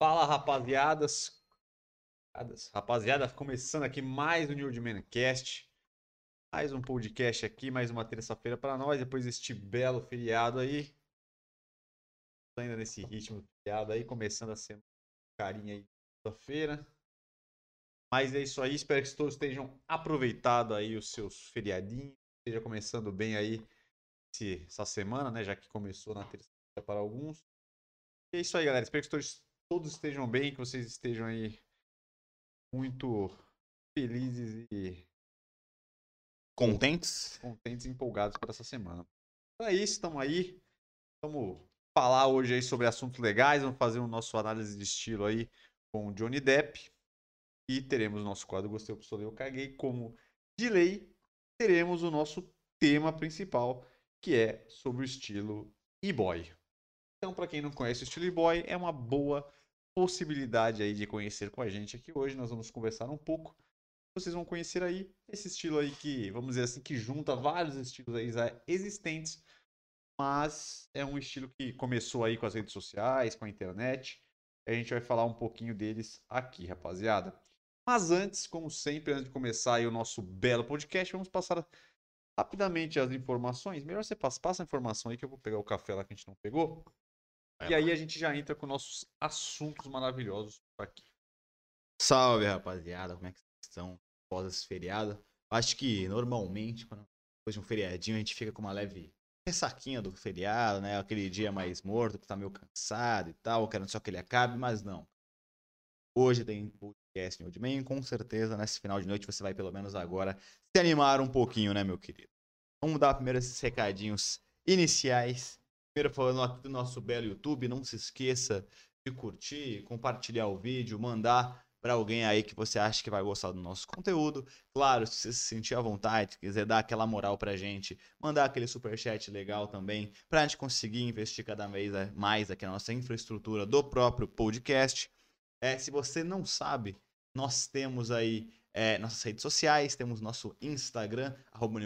Fala, rapaziadas. Rapaziada, começando aqui mais um New Man Cast. Mais um podcast aqui, mais uma terça-feira para nós, depois deste belo feriado aí. Ainda nesse ritmo do feriado aí, começando a semana carinha aí, segunda-feira. Mas é isso aí, espero que todos estejam aproveitado aí os seus feriadinhos, esteja começando bem aí essa semana, né, já que começou na terça-feira para alguns. E é isso aí, galera, espero que todos, todos estejam bem, que vocês estejam aí muito felizes e contentes, contentes e empolgados para essa semana. Então é isso, estamos aí. Vamos falar hoje aí sobre assuntos legais, vamos fazer o nosso análise de estilo aí com o Johnny Depp. E teremos o nosso quadro Gostei, Pistolei, Eu Caguei. Como de lei, teremos o nosso tema principal, que é sobre o estilo e-boy. Então, para quem não conhece o estilo e-boy, é uma boa possibilidade aí de conhecer com a gente aqui hoje. Nós vamos conversar um pouco. Vocês vão conhecer aí esse estilo aí que, vamos dizer assim, que junta vários estilos aí existentes, mas é um estilo que começou aí com as redes sociais, com a internet. A gente vai falar um pouquinho deles aqui, rapaziada. Mas antes, como sempre, antes de começar o nosso belo podcast, vamos passar rapidamente as informações. Melhor você passa, passa a informação aí que eu vou pegar o café lá que a gente não pegou. É, e aí a gente já entra com nossos assuntos maravilhosos aqui. Salve, rapaziada. Como é que vocês estão após esse feriado? Acho que normalmente, quando depois de um feriadinho, a gente fica com uma leve ressaquinha do feriado, né? Aquele dia mais morto, que tá meio cansado e tal, querendo só que ele acabe, mas não. Hoje tem podcast New Man, com certeza nesse final de noite você vai pelo menos agora se animar um pouquinho, né, meu querido? Vamos dar primeiro esses recadinhos iniciais. Primeiro falando aqui do nosso belo YouTube, não se esqueça de curtir, compartilhar o vídeo, mandar para alguém aí que você acha que vai gostar do nosso conteúdo. Claro, se você se sentir à vontade, quiser dar aquela moral pra gente, mandar aquele super chat legal também, pra gente conseguir investir cada vez mais aqui na nossa infraestrutura do próprio podcast. É, se você não sabe, nós temos aí é, nossas redes sociais, temos nosso Instagram, arroba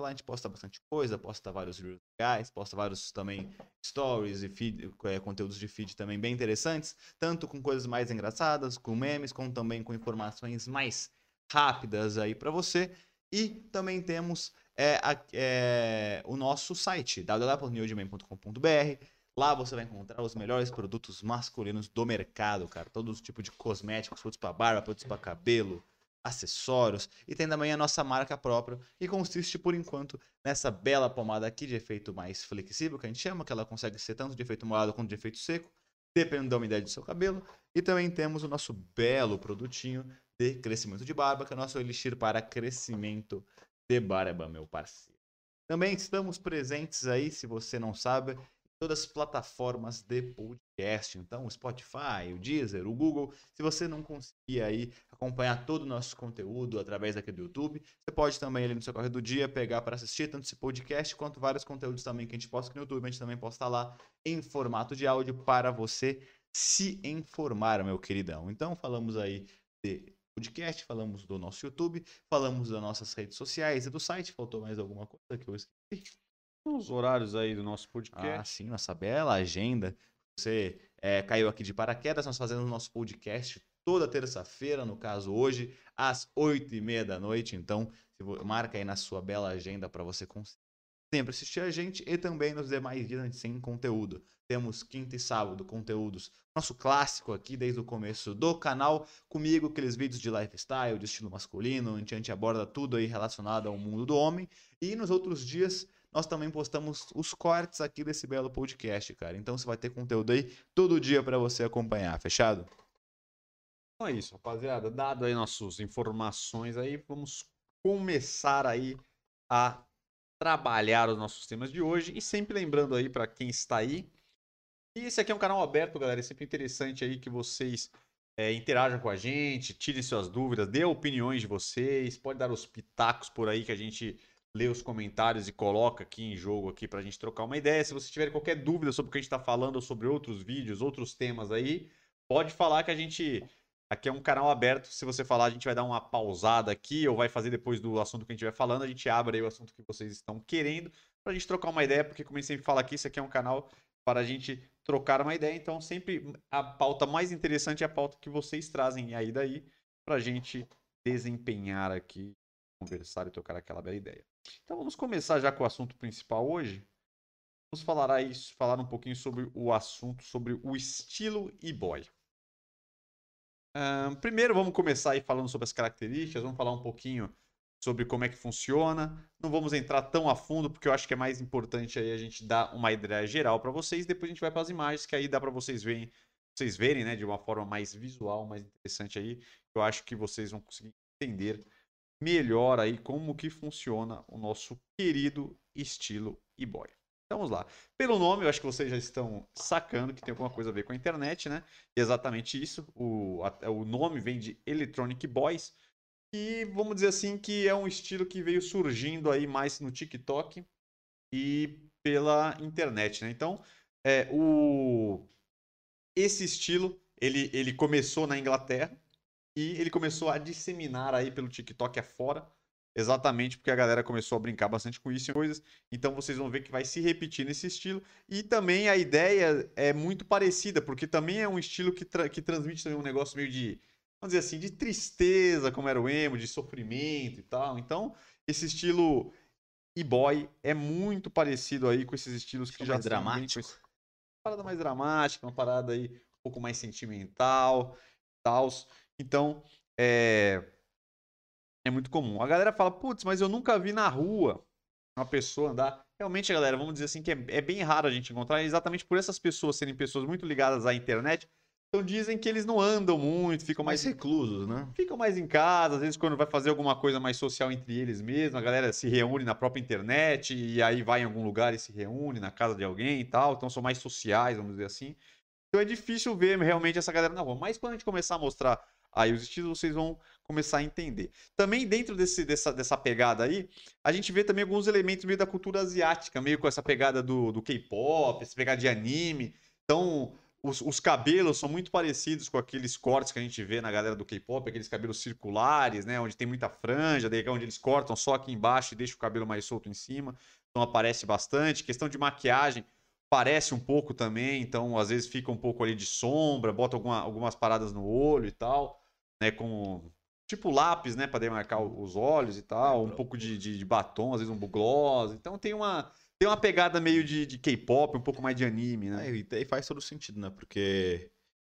lá a gente posta bastante coisa, posta vários reels legais, posta vários também stories e feed, é, conteúdos de feed também bem interessantes, tanto com coisas mais engraçadas, com memes, como também com informações mais rápidas aí para você. E também temos é, é, o nosso site, www.newdman.com.br, Lá você vai encontrar os melhores produtos masculinos do mercado, cara. Todos os tipos de cosméticos, produtos para barba, produtos para cabelo, acessórios. E tem também a nossa marca própria, que consiste, por enquanto, nessa bela pomada aqui de efeito mais flexível, que a gente chama, que ela consegue ser tanto de efeito molhado quanto de efeito seco, dependendo da umidade do seu cabelo. E também temos o nosso belo produtinho de crescimento de barba, que é o nosso elixir para crescimento de barba, meu parceiro. Também estamos presentes aí, se você não sabe, todas as plataformas de podcast. Então, o Spotify, o Deezer, o Google. Se você não conseguir aí acompanhar todo o nosso conteúdo através aqui do YouTube, você pode também ali no seu correio do dia pegar para assistir tanto esse podcast quanto vários conteúdos também que a gente posta aqui no YouTube. A gente também posta lá em formato de áudio para você se informar, meu queridão. Então, falamos aí de podcast, falamos do nosso YouTube, falamos das nossas redes sociais e do site. Faltou mais alguma coisa que eu esqueci? Os horários aí do nosso podcast. Ah, sim, nossa bela agenda. Você é, caiu aqui de paraquedas, nós fazemos o nosso podcast toda terça-feira, no caso hoje, às oito e meia da noite. Então, marca aí na sua bela agenda para você sempre assistir a gente e também nos demais dias a gente tem conteúdo. Temos quinta e sábado conteúdos. Nosso clássico aqui desde o começo do canal, comigo, aqueles vídeos de lifestyle, de estilo masculino, onde a gente aborda tudo aí relacionado ao mundo do homem. E nos outros dias nós também postamos os cortes aqui desse belo podcast, cara. Então você vai ter conteúdo aí todo dia para você acompanhar, fechado? Então é isso, rapaziada. Dado aí nossas informações aí, vamos começar aí a trabalhar os nossos temas de hoje. E sempre lembrando aí para quem está aí, e esse aqui é um canal aberto, galera. É sempre interessante aí que vocês é, interajam com a gente, tirem suas dúvidas, dê opiniões de vocês, pode dar os pitacos por aí que a gente lê os comentários e coloca aqui em jogo aqui para a gente trocar uma ideia. Se você tiver qualquer dúvida sobre o que a gente está falando ou sobre outros vídeos, outros temas aí, pode falar que a gente aqui é um canal aberto. Se você falar, a gente vai dar uma pausada aqui ou vai fazer depois do assunto que a gente vai falando, a gente abre aí o assunto que vocês estão querendo para a gente trocar uma ideia, porque como a gente sempre fala aqui, isso aqui é um canal para a gente trocar uma ideia. Então, sempre a pauta mais interessante é a pauta que vocês trazem aí daí pra gente desempenhar aqui, conversar e trocar aquela bela ideia. Então, vamos começar já com o assunto principal hoje. Vamos falar aí, falar um pouquinho sobre o assunto, sobre o estilo e-boy. Um, primeiro, vamos começar aí falando sobre as características, vamos falar um pouquinho sobre como é que funciona. Não vamos entrar tão a fundo, porque eu acho que é mais importante aí a gente dar uma ideia geral para vocês. Depois a gente vai para as imagens, que aí dá para vocês verem, vocês verem, né, de uma forma mais visual, mais interessante aí. Eu acho que vocês vão conseguir entender melhor aí como que funciona o nosso querido estilo e-boy. Então vamos lá. Pelo nome, eu acho que vocês já estão sacando que tem alguma coisa a ver com a internet, né? exatamente isso. O, a, o nome vem de Electronic Boys, e vamos dizer assim que é um estilo que veio surgindo aí mais no TikTok e pela internet, né? Então, é, o... esse estilo, ele, ele começou na Inglaterra e ele começou a disseminar aí pelo TikTok afora, exatamente porque a galera começou a brincar bastante com isso e coisas. Então, vocês vão ver que vai se repetir nesse estilo. E também a ideia é muito parecida, porque também é um estilo que, tra que transmite também um negócio meio de vamos dizer assim, de tristeza, como era o emo, de sofrimento e tal. Então, esse estilo e-boy é muito parecido aí com esses estilos que já mais dramáticos. Uma parada mais dramática, uma parada aí um pouco mais sentimental, tal. Então, é é muito comum. A galera fala, putz, mas eu nunca vi na rua uma pessoa andar. Realmente, galera, vamos dizer assim que é, é bem raro a gente encontrar, exatamente por essas pessoas serem pessoas muito ligadas à internet, então dizem que eles não andam muito, ficam mais, mais reclusos, né? Ficam mais em casa, às vezes quando vai fazer alguma coisa mais social entre eles mesmos, a galera se reúne na própria internet e aí vai em algum lugar e se reúne na casa de alguém e tal, então são mais sociais, vamos dizer assim. Então é difícil ver realmente essa galera na rua, mas quando a gente começar a mostrar aí os estilos, vocês vão começar a entender. Também dentro desse, dessa, dessa pegada aí, a gente vê também alguns elementos meio da cultura asiática, meio com essa pegada do, do K-pop, essa pegada de anime. Então, os, os, cabelos são muito parecidos com aqueles cortes que a gente vê na galera do K-pop, aqueles cabelos circulares, né? Onde tem muita franja, daí é onde eles cortam só aqui embaixo e deixam o cabelo mais solto em cima. Então aparece bastante. Questão de maquiagem, parece um pouco também, então às vezes fica um pouco ali de sombra, bota alguma, algumas paradas no olho e tal, né? Com tipo lápis, né? Para demarcar os olhos e tal, um pouco de, de, de batom, às vezes um gloss. Então tem uma tem uma pegada meio de, de K-pop, um pouco mais de anime, né? É, e faz todo sentido, né? Porque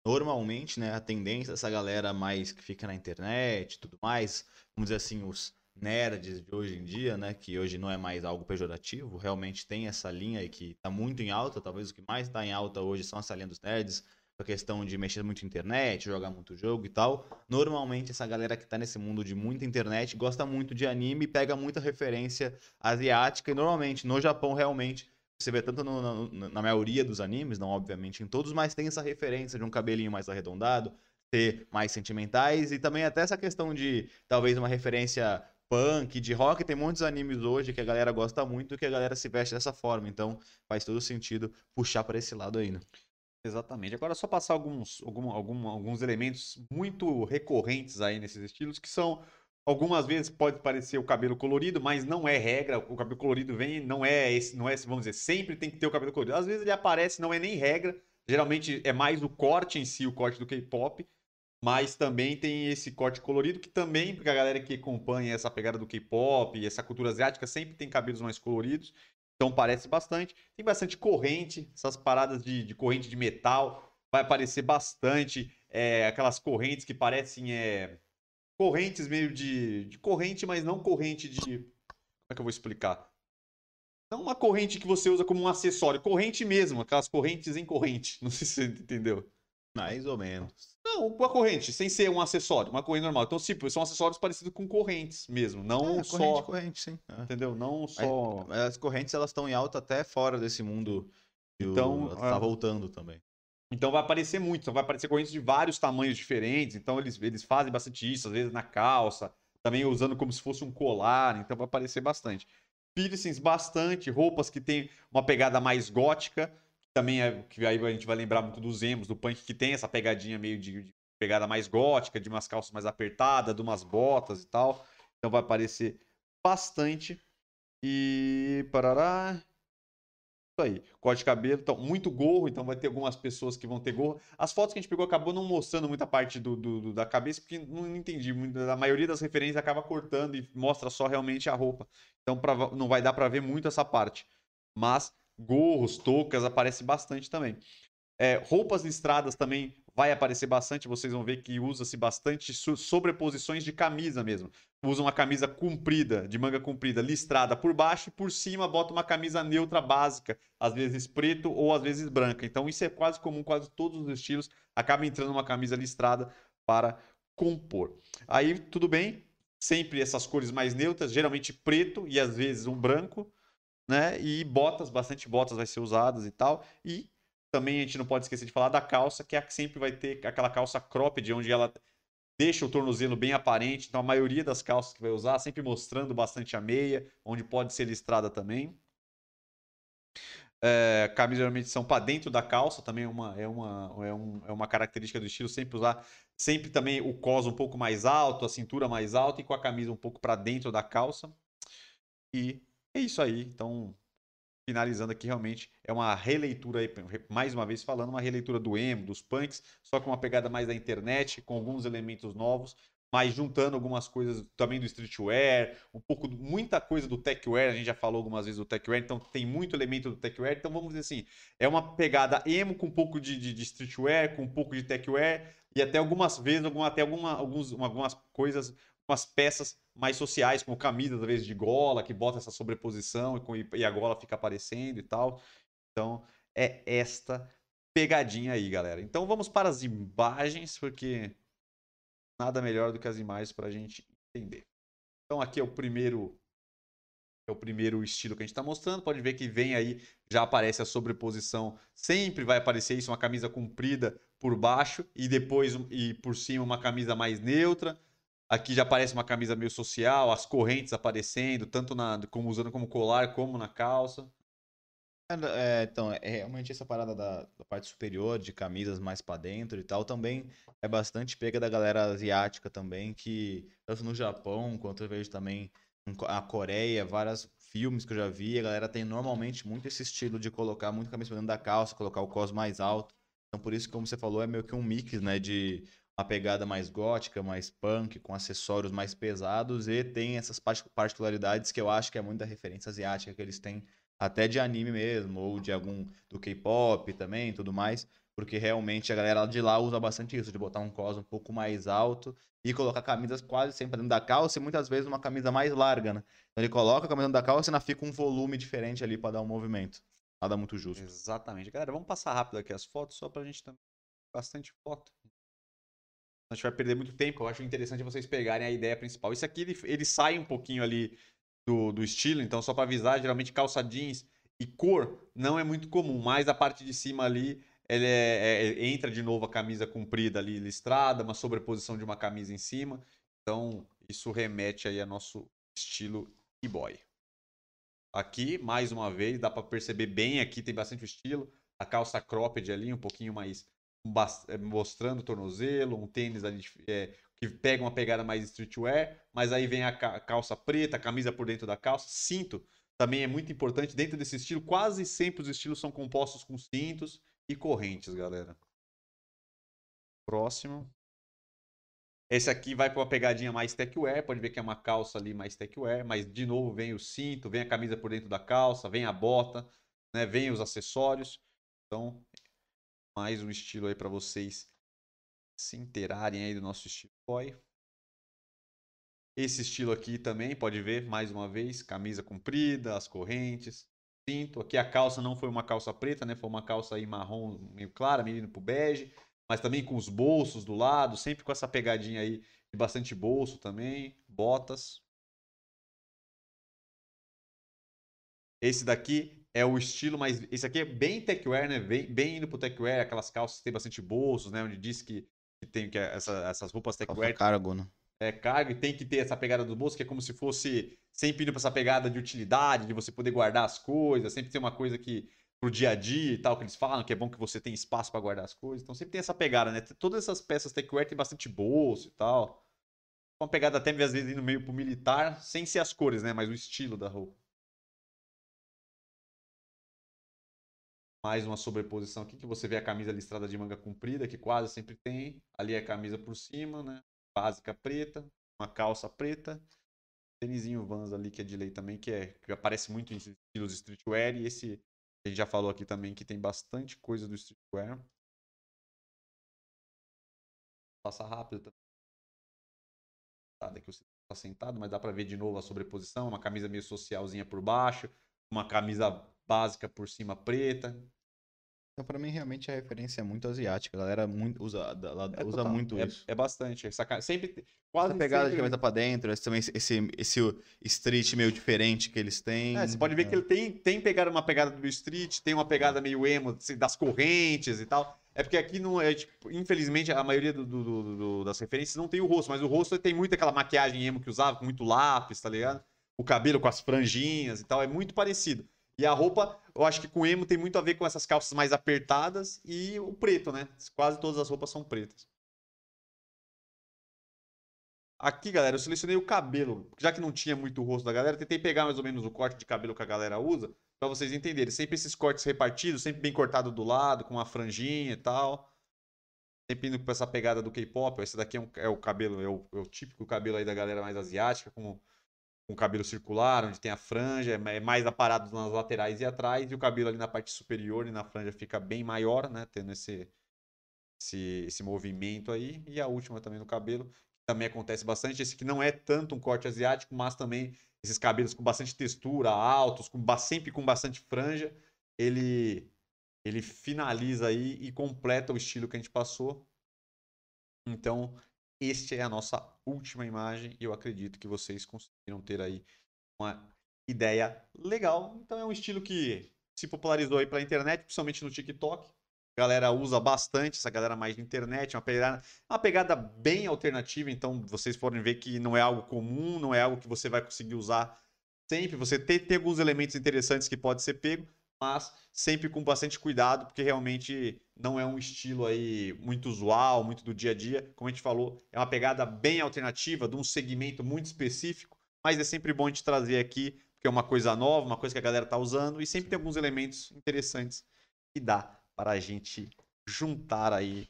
normalmente, né, a tendência dessa galera mais que fica na internet e tudo mais, vamos dizer assim, os nerds de hoje em dia, né, que hoje não é mais algo pejorativo, realmente tem essa linha aí que tá muito em alta, talvez o que mais tá em alta hoje são essa linha dos nerds, a questão de mexer muito na internet, jogar muito jogo e tal. Normalmente, essa galera que tá nesse mundo de muita internet gosta muito de anime pega muita referência asiática. E normalmente, no Japão, realmente, você vê tanto no, no, na maioria dos animes, não obviamente em todos, mas tem essa referência de um cabelinho mais arredondado, ser mais sentimentais e também até essa questão de talvez uma referência punk, de rock. Tem muitos animes hoje que a galera gosta muito que a galera se veste dessa forma. Então faz todo sentido puxar para esse lado ainda. Exatamente. Agora, só passar alguns, algum, algum, alguns elementos muito recorrentes aí nesses estilos, que são. Algumas vezes pode parecer o cabelo colorido, mas não é regra. O cabelo colorido vem, não é esse, não é, vamos dizer, sempre tem que ter o cabelo colorido. Às vezes ele aparece, não é nem regra. Geralmente é mais o corte em si, o corte do K-pop. Mas também tem esse corte colorido, que também, porque a galera que acompanha essa pegada do K-pop, essa cultura asiática, sempre tem cabelos mais coloridos. Então parece bastante. Tem bastante corrente, essas paradas de, de corrente de metal. Vai aparecer bastante é, aquelas correntes que parecem é, correntes meio de, de corrente, mas não corrente de. Como é que eu vou explicar? Não uma corrente que você usa como um acessório, corrente mesmo, aquelas correntes em corrente. Não sei se você entendeu. Mais ou menos. Não, uma corrente, sem ser um acessório, uma corrente normal. Então, tipo, são acessórios parecidos com correntes mesmo, não é, só... Corrente, corrente, sim. É. Entendeu? Não só... Mas, as correntes, elas estão em alta até fora desse mundo que então, o... tá é... voltando também. Então vai aparecer muito, então vai aparecer correntes de vários tamanhos diferentes, então eles, eles fazem bastante isso, às vezes na calça, também usando como se fosse um colar, então vai aparecer bastante. Piercings bastante, roupas que tem uma pegada mais gótica, também é que aí a gente vai lembrar muito dos emos, do punk, que tem essa pegadinha meio de, de pegada mais gótica, de umas calças mais apertadas, de umas botas e tal. Então vai aparecer bastante. E. Parará. Isso aí, corte de cabelo, então, muito gorro, então vai ter algumas pessoas que vão ter gorro. As fotos que a gente pegou acabou não mostrando muita parte do, do- do- da cabeça, porque não entendi. A maioria das referências acaba cortando e mostra só realmente a roupa. Então pra- não vai dar pra ver muito essa parte. Mas gorros, toucas, aparece bastante também. É, roupas listradas também vai aparecer bastante. Vocês vão ver que usa-se bastante so- sobreposições de camisa mesmo. Usa uma camisa comprida, de manga comprida, listrada por baixo e por cima bota uma camisa neutra básica, às vezes preto ou às vezes branca. Então isso é quase comum, quase todos os estilos acaba entrando uma camisa listrada para compor. Aí tudo bem, sempre essas cores mais neutras, geralmente preto e às vezes um branco, né? E botas, bastante botas vai ser usadas e tal. E também a gente não pode esquecer de falar da calça, que é a que sempre vai ter aquela calça cropped, onde ela deixa o tornozelo bem aparente. Então a maioria das calças que vai usar, sempre mostrando bastante a meia, onde pode ser listrada também. É, camisas geralmente são para dentro da calça, também é uma, é, uma, é, um- é uma característica do estilo, sempre usar sempre também o cos um pouco mais alto, a cintura mais alta e com a camisa um pouco para dentro da calça. E é isso aí. Então, finalizando aqui, realmente é uma releitura mais uma vez falando, uma releitura do emo, dos punks, só com uma pegada mais da internet, com alguns elementos novos, mas juntando algumas coisas também do streetwear, um pouco, muita coisa do techwear, a gente já falou algumas vezes do techwear, então tem muito elemento do techwear, então vamos dizer assim, é uma pegada emo com um pouco de, de, de streetwear, com um pouco de techwear, e até algumas vezes, alguma, até alguma, alguns, algumas coisas, umas peças mais sociais, como camisas, às vezes, de gola, que bota essa sobreposição e, e a gola fica aparecendo e tal. Então, é esta pegadinha aí, galera. Então, vamos para as imagens, porque nada melhor do que as imagens para a gente entender. Então, aqui é o primeiro é o primeiro estilo que a gente está mostrando. Pode ver que vem aí, já aparece a sobreposição. Sempre vai aparecer isso, uma camisa comprida por baixo e depois e por cima uma camisa mais neutra. Aqui já aparece uma camisa meio social, as correntes aparecendo, tanto na, como usando como colar como na calça. É, é, então, é realmente essa parada da, da parte superior, de camisas mais pra dentro e tal, também é bastante pega da galera asiática também, que tanto no Japão quanto eu vejo também a Coreia, vários filmes que eu já vi, a galera tem normalmente muito esse estilo de colocar muito camisa pra dentro da calça, colocar o cos mais alto. Então, por isso, como você falou, é meio que um mix, né, de uma pegada mais gótica, mais punk, com acessórios mais pesados e tem essas partic- particularidades que eu acho que é muito da referência asiática que eles têm até de anime mesmo, ou de algum do K-pop também, tudo mais, porque realmente a galera de lá usa bastante isso, de botar um cos um pouco mais alto e colocar camisas quase sempre dentro da calça e muitas vezes uma camisa mais larga, né? Então ele coloca a camisa dentro da calça e ainda fica um volume diferente ali para dar um movimento. Nada muito justo. Exatamente. Galera, vamos passar rápido aqui as fotos, só pra gente também. Bastante foto. A gente vai perder muito tempo. Eu acho interessante vocês pegarem a ideia principal. Isso aqui ele, ele sai um pouquinho ali do, do estilo, então só pra avisar, geralmente calça jeans e cor não é muito comum, mas a parte de cima ali ele é- é- entra de novo a camisa comprida ali listrada, uma sobreposição de uma camisa em cima. Então, isso remete aí a nosso estilo e-boy. Aqui, mais uma vez, dá para perceber bem aqui, tem bastante estilo. A calça cropped ali, um pouquinho mais mostrando o tornozelo, um tênis eh, que pega uma pegada mais streetwear, mas aí vem a ca- calça preta, a camisa por dentro da calça, cinto também é muito importante dentro desse estilo. Quase sempre os estilos são compostos com cintos e correntes, galera. Próximo. Esse aqui vai para uma pegadinha mais techwear, pode ver que é uma calça ali mais techwear, mas de novo vem o cinto, vem a camisa por dentro da calça, vem a bota, né, vem os acessórios. Então, mais um estilo aí para vocês se inteirarem aí do nosso estilo boy. Esse estilo aqui também, pode ver mais uma vez, camisa comprida, as correntes, cinto. Aqui a calça não foi uma calça preta, né? Foi uma calça aí marrom meio clara, meio pro bege, mas também com os bolsos do lado, sempre com essa pegadinha aí de bastante bolso também, botas. Esse daqui é o estilo, mas esse aqui é bem techwear, né? Bem, bem indo pro techwear, aquelas calças que tem bastante bolsos, né? Onde diz que, que tem que é essa- essas roupas Calça techwear cargo, né? é, carga e tem que ter essa pegada do bolso, que é como se fosse sempre indo pra essa pegada de utilidade, de você poder guardar as coisas, sempre tem uma coisa que pro dia a dia e tal, que eles falam, que é bom que você tem espaço pra guardar as coisas. Então sempre tem essa pegada, né? Todas essas peças techwear tem bastante bolso e tal. Uma pegada até às vezes indo meio pro militar, sem ser as cores, né? Mas o estilo da roupa. Mais uma sobreposição aqui, que você vê a camisa listrada de manga comprida, que quase sempre tem. Ali é a camisa por cima, né? Básica preta, uma calça preta. Tênisinho Vans ali, que é de lei também, que, é, que aparece muito em estilos streetwear. E esse, a gente já falou aqui também, que tem bastante coisa do streetwear. Passa rápido também. Tá, daqui você tá sentado, mas dá pra ver de novo a sobreposição. Uma camisa meio socialzinha por baixo. Uma camisa básica por cima preta. Então, pra mim, realmente a referência é muito asiática. A galera muito, usa, ela É usa total, muito é, isso. É bastante. Essa, ca- sempre, quase Essa pegada de sempre- camisa pra dentro, esse, também, esse, esse street meio diferente que eles têm. É, você pode ver que ele tem, tem pegado uma pegada do street, tem uma pegada meio emo assim, das correntes e tal. É porque aqui não é, tipo, infelizmente, a maioria do- do- do- do- das referências não tem o rosto, mas o rosto tem muito aquela maquiagem emo que usava, com muito lápis, tá ligado? O cabelo com as franjinhas e tal, é muito parecido. E a roupa, eu acho que com emo tem muito a ver com essas calças mais apertadas e o preto, né? Quase todas as roupas são pretas. Aqui, galera, eu selecionei o cabelo. Já que não tinha muito o rosto da galera, tentei pegar mais ou menos o corte de cabelo que a galera usa, pra vocês entenderem. Sempre esses cortes repartidos, sempre bem cortado do lado, com uma franjinha e tal. Sempre indo com essa pegada do K-pop. Esse daqui é, um- é o cabelo, é o, é o típico cabelo aí da galera mais asiática, com com o cabelo circular, onde tem a franja, é é mais aparado nas laterais e atrás, e o cabelo ali na parte superior e na franja fica bem maior, né? Tendo esse, esse, esse movimento aí. E a última também no cabelo, também acontece bastante. Esse que não é tanto um corte asiático, mas também esses cabelos com bastante textura, altos, com, sempre com bastante franja, ele, ele finaliza aí e completa o estilo que a gente passou. Então, este é a nossa última imagem e eu acredito que vocês conseguiram ter aí uma ideia legal. Então é um estilo que se popularizou aí pela internet, principalmente no TikTok. A galera usa bastante, essa galera mais de internet, uma pegada, uma pegada bem alternativa, então vocês podem ver que não é algo comum, não é algo que você vai conseguir usar sempre. Você tem, tem alguns elementos interessantes que pode ser pego, mas sempre com bastante cuidado, porque realmente não é um estilo aí muito usual, muito do dia a dia. Como a gente falou, é uma pegada bem alternativa, de um segmento muito específico, mas é sempre bom a gente trazer aqui, porque é uma coisa nova, uma coisa que a galera tá usando, e sempre tem alguns elementos interessantes que dá para a gente juntar aí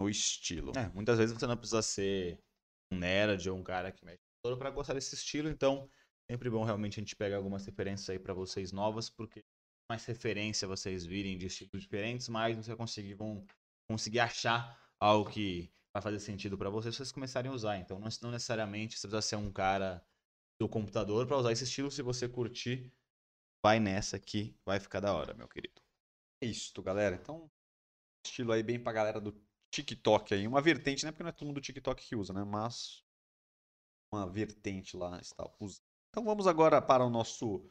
no estilo. É, muitas vezes você não precisa ser um nerd ou um cara que mexe todo para gostar desse estilo, então sempre bom realmente a gente pegar algumas referências aí para vocês novas, porque mais referência vocês virem de estilos diferentes, mais você conseguir, vão conseguir achar algo que vai fazer sentido para vocês, vocês começarem a usar. Então não, necessariamente você precisa ser um cara do computador para usar esse estilo, se você curtir, vai nessa que vai ficar da hora, meu querido. É Isto, galera. Então, estilo aí bem pra galera do TikTok aí. Uma vertente, né? Porque não é todo mundo do TikTok que usa, né? Mas uma vertente lá está usando. Então vamos agora para o nosso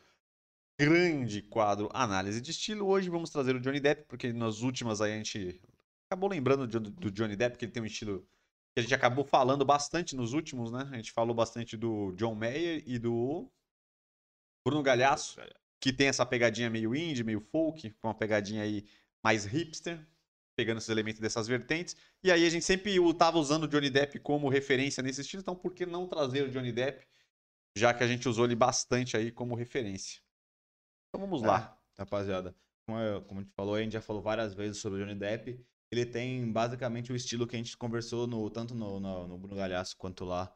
grande quadro Análise de Estilo. Hoje vamos trazer o Johnny Depp, porque nas últimas aí a gente acabou lembrando do Johnny Depp, que ele tem um estilo que a gente acabou falando bastante nos últimos, né? A gente falou bastante do John Mayer e do Bruno Galhaço que tem essa pegadinha meio indie, meio folk, com uma pegadinha aí mais hipster, pegando esses elementos dessas vertentes. E aí a gente sempre estava usando o Johnny Depp como referência nesse estilo, então por que não trazer o Johnny Depp, já que a gente usou ele bastante aí como referência? Então vamos lá. É, rapaziada, como, eu- como a gente falou, a gente já falou várias vezes sobre o Johnny Depp. Ele tem basicamente o estilo que a gente conversou no, tanto no, no, no Bruno Galhaço quanto lá